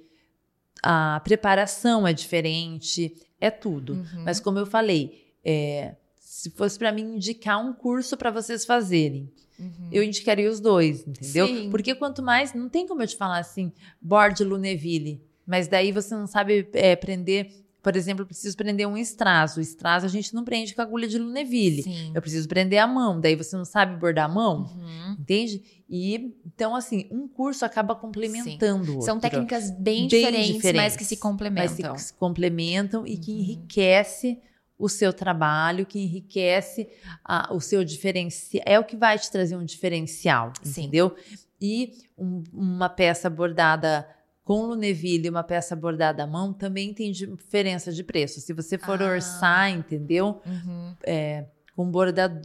a preparação é diferente, é tudo. Uhum. Mas como eu falei, é, se fosse para mim indicar um curso para vocês fazerem, Uhum. eu indicaria os dois, entendeu? Sim. Porque quanto mais, não tem como eu te falar assim, borde Luneville, mas daí você não sabe é, prender, por exemplo, eu preciso prender um strass. O strass a gente não prende com a agulha de Luneville. Sim. Eu preciso prender a mão, daí você não sabe bordar a mão, Uhum. entende? E então assim, um curso acaba complementando o outro. São técnicas bem, Bem diferentes, mas diferentes, que se mas complementam. se complementam e que Uhum. enriquece o seu trabalho, que enriquece a- o seu diferencial. É o que vai te trazer um diferencial, Sim. entendeu? E um- uma peça bordada com Luneville e uma peça bordada à mão também tem diferença de preço. Se você for Ah. orçar, entendeu? Uhum. Com, borda,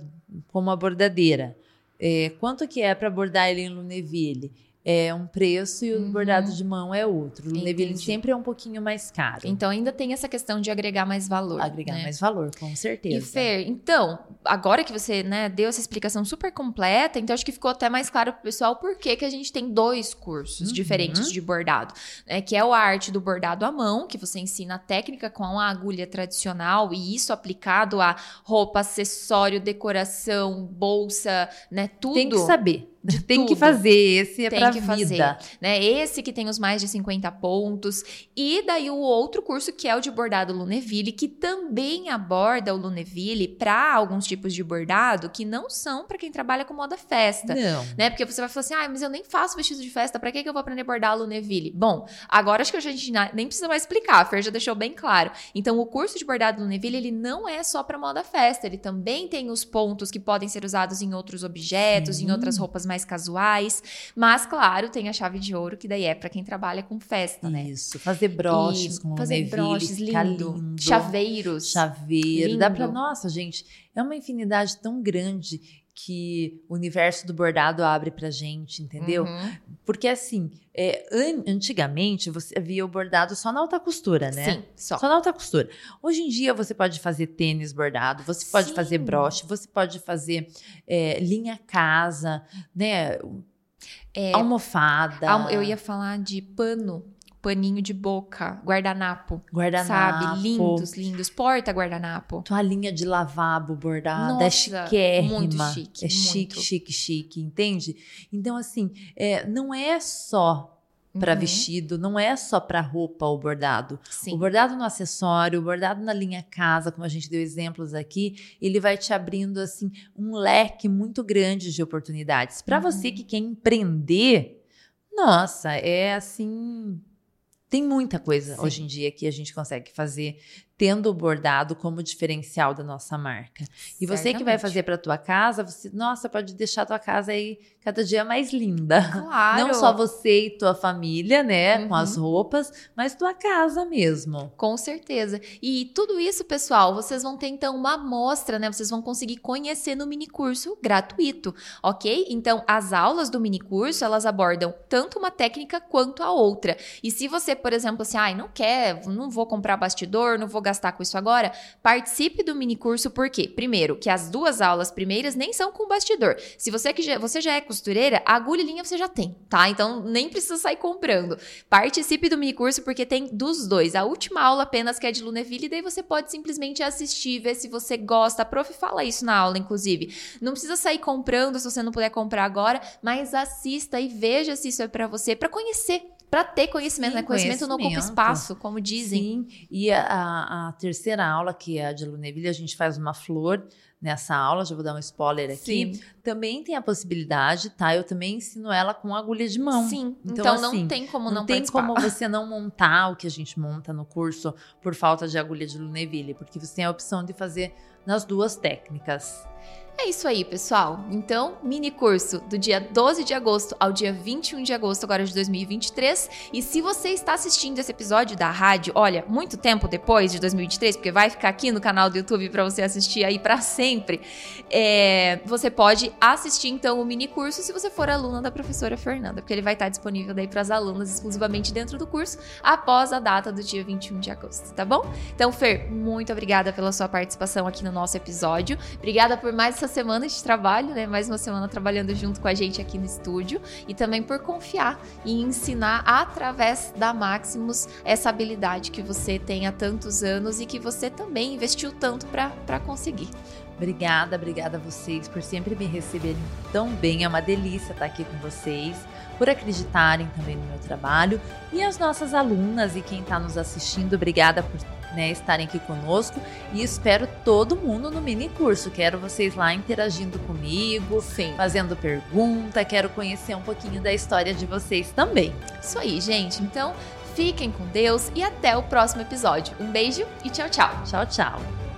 com uma bordadeira. É, quanto que é para bordar ele em Luneville? É um preço e o Uhum. bordado de mão é outro. O Entendi. sempre é um pouquinho mais caro. Então ainda tem essa questão de agregar mais valor. agregar né? mais valor, com certeza. E Fer, então, agora que você né, deu essa explicação super completa, então acho que ficou até mais claro pro pessoal por que, que a gente tem dois cursos Uhum. diferentes de bordado. né, que é o arte do bordado à mão, que você ensina a técnica com a agulha tradicional e isso aplicado a roupa, acessório, decoração, bolsa, né? Tudo. Tem que saber. Tem que tudo. fazer. Esse é Tem pra que vida. fazer. né? Esse que tem os mais de 50 pontos. E daí o outro curso que é o de bordado Luneville, que também aborda o Luneville para alguns tipos de bordado que não são para quem trabalha com moda festa. Não. Né? Porque você vai falar assim, ah, mas eu nem faço vestido de festa, pra que, que eu vou aprender a bordar Luneville? Bom, agora acho que a gente nem precisa mais explicar, a Fer já deixou bem claro. Então, o curso de bordado Luneville, ele não é só pra moda festa, ele também tem os pontos que podem ser usados em outros objetos, Sim. em outras roupas mais casuais, mas, claro, tem a chave de ouro, que daí é pra quem trabalha com festa, né? Isso. Fazer broches E com fazer broches, lindo. lindo. Chaveiros. Chaveiro. Dá pra. Lindo. Nossa, gente, é uma infinidade tão grande que o universo do bordado abre pra gente, entendeu? Uhum. Porque assim, é, an- antigamente você via o bordado só na alta costura, né? Sim, só. Só na alta costura. Hoje em dia você pode fazer tênis bordado, você pode Sim. fazer broche, você pode fazer é, linha casa, né? É, Almofada. Almo- Eu ia falar de pano, paninho de boca, guardanapo. guardanapo. Sabe? Lindos, lindos. Porta guardanapo. Toalhinha de lavabo bordada, é Nossa, chiquérrima. muito chique, É chique, muito. chique, chique, entende? Então, assim, é, não é só para Uhum. vestido, não é só para roupa o bordado. Sim. O bordado no acessório, o bordado na linha casa, como a gente deu exemplos aqui, ele vai te abrindo assim um leque muito grande de oportunidades. Para Uhum. você que quer empreender, nossa, é assim, tem muita coisa Sim. hoje em dia que a gente consegue fazer tendo o bordado como diferencial da nossa marca. E você que vai fazer para tua casa, você, nossa, pode deixar a tua casa aí cada dia mais linda. Claro. Não só você e tua família, né, com Uhum. as roupas, mas tua casa mesmo. Com certeza. E tudo isso, pessoal, vocês vão ter então uma amostra, né? Vocês vão conseguir conhecer no mini curso gratuito, ok? Então, as aulas do mini curso, elas abordam tanto uma técnica quanto a outra. E se você, por exemplo, assim, ai, não quer, não vou comprar bastidor, não vou gastar com isso agora, participe do mini curso, por quê? Primeiro, que as duas aulas primeiras nem são com bastidor. Se você que já, você já é costureira, agulha e linha você já tem, tá? Então, nem precisa sair comprando. Participe do mini curso porque tem dos dois. A última aula apenas que é de Luneville, e daí você pode simplesmente assistir, ver se você gosta. A prof fala isso na aula, inclusive. Não precisa sair comprando se você não puder comprar agora, mas assista e veja se isso é pra você, pra conhecer, pra ter conhecimento, Sim, né? Conhecimento, não ocupa conhecimento. espaço, como dizem. Sim, e a, a- terceira aula, que é a de Luneville, a gente faz uma flor nessa aula, já vou dar um spoiler aqui. Sim. Também tem a possibilidade, tá? Eu também ensino ela com agulha de mão. Sim. Então, Então, não assim, tem como Não, não, tem participar. como você não montar o que a gente monta no curso por falta de agulha de Luneville, porque você tem a opção de fazer nas duas técnicas. É isso aí, pessoal. Então, mini curso do dia 12 de agosto ao dia 21 de agosto agora de 2023. E se você está assistindo esse episódio da rádio, olha, muito tempo depois de 2023, porque vai ficar aqui no canal do YouTube para você assistir aí para sempre, é, você pode assistir então o mini curso se você for aluna da professora Fernanda, porque ele vai estar disponível daí para as alunas exclusivamente dentro do curso após a data do dia 21 de agosto, tá bom? Então, Fer, muito obrigada pela sua participação aqui no nosso episódio. Obrigada por mais essa semana de trabalho, né? Mais uma semana trabalhando junto com a gente aqui no estúdio e também por confiar e ensinar através da Maximus essa habilidade que você tem há tantos anos e que você também investiu tanto para conseguir. Obrigada, obrigada a vocês por sempre me receberem tão bem. É uma delícia estar aqui com vocês, por acreditarem também no meu trabalho. E as nossas alunas e quem está nos assistindo, obrigada por né, estarem aqui conosco. E espero todo mundo no mini curso. Quero vocês lá interagindo comigo, Sim. fazendo pergunta. Quero conhecer um pouquinho da história de vocês também. Isso aí, gente. Então, fiquem com Deus e até o próximo episódio. Um beijo e tchau, tchau. Tchau, tchau.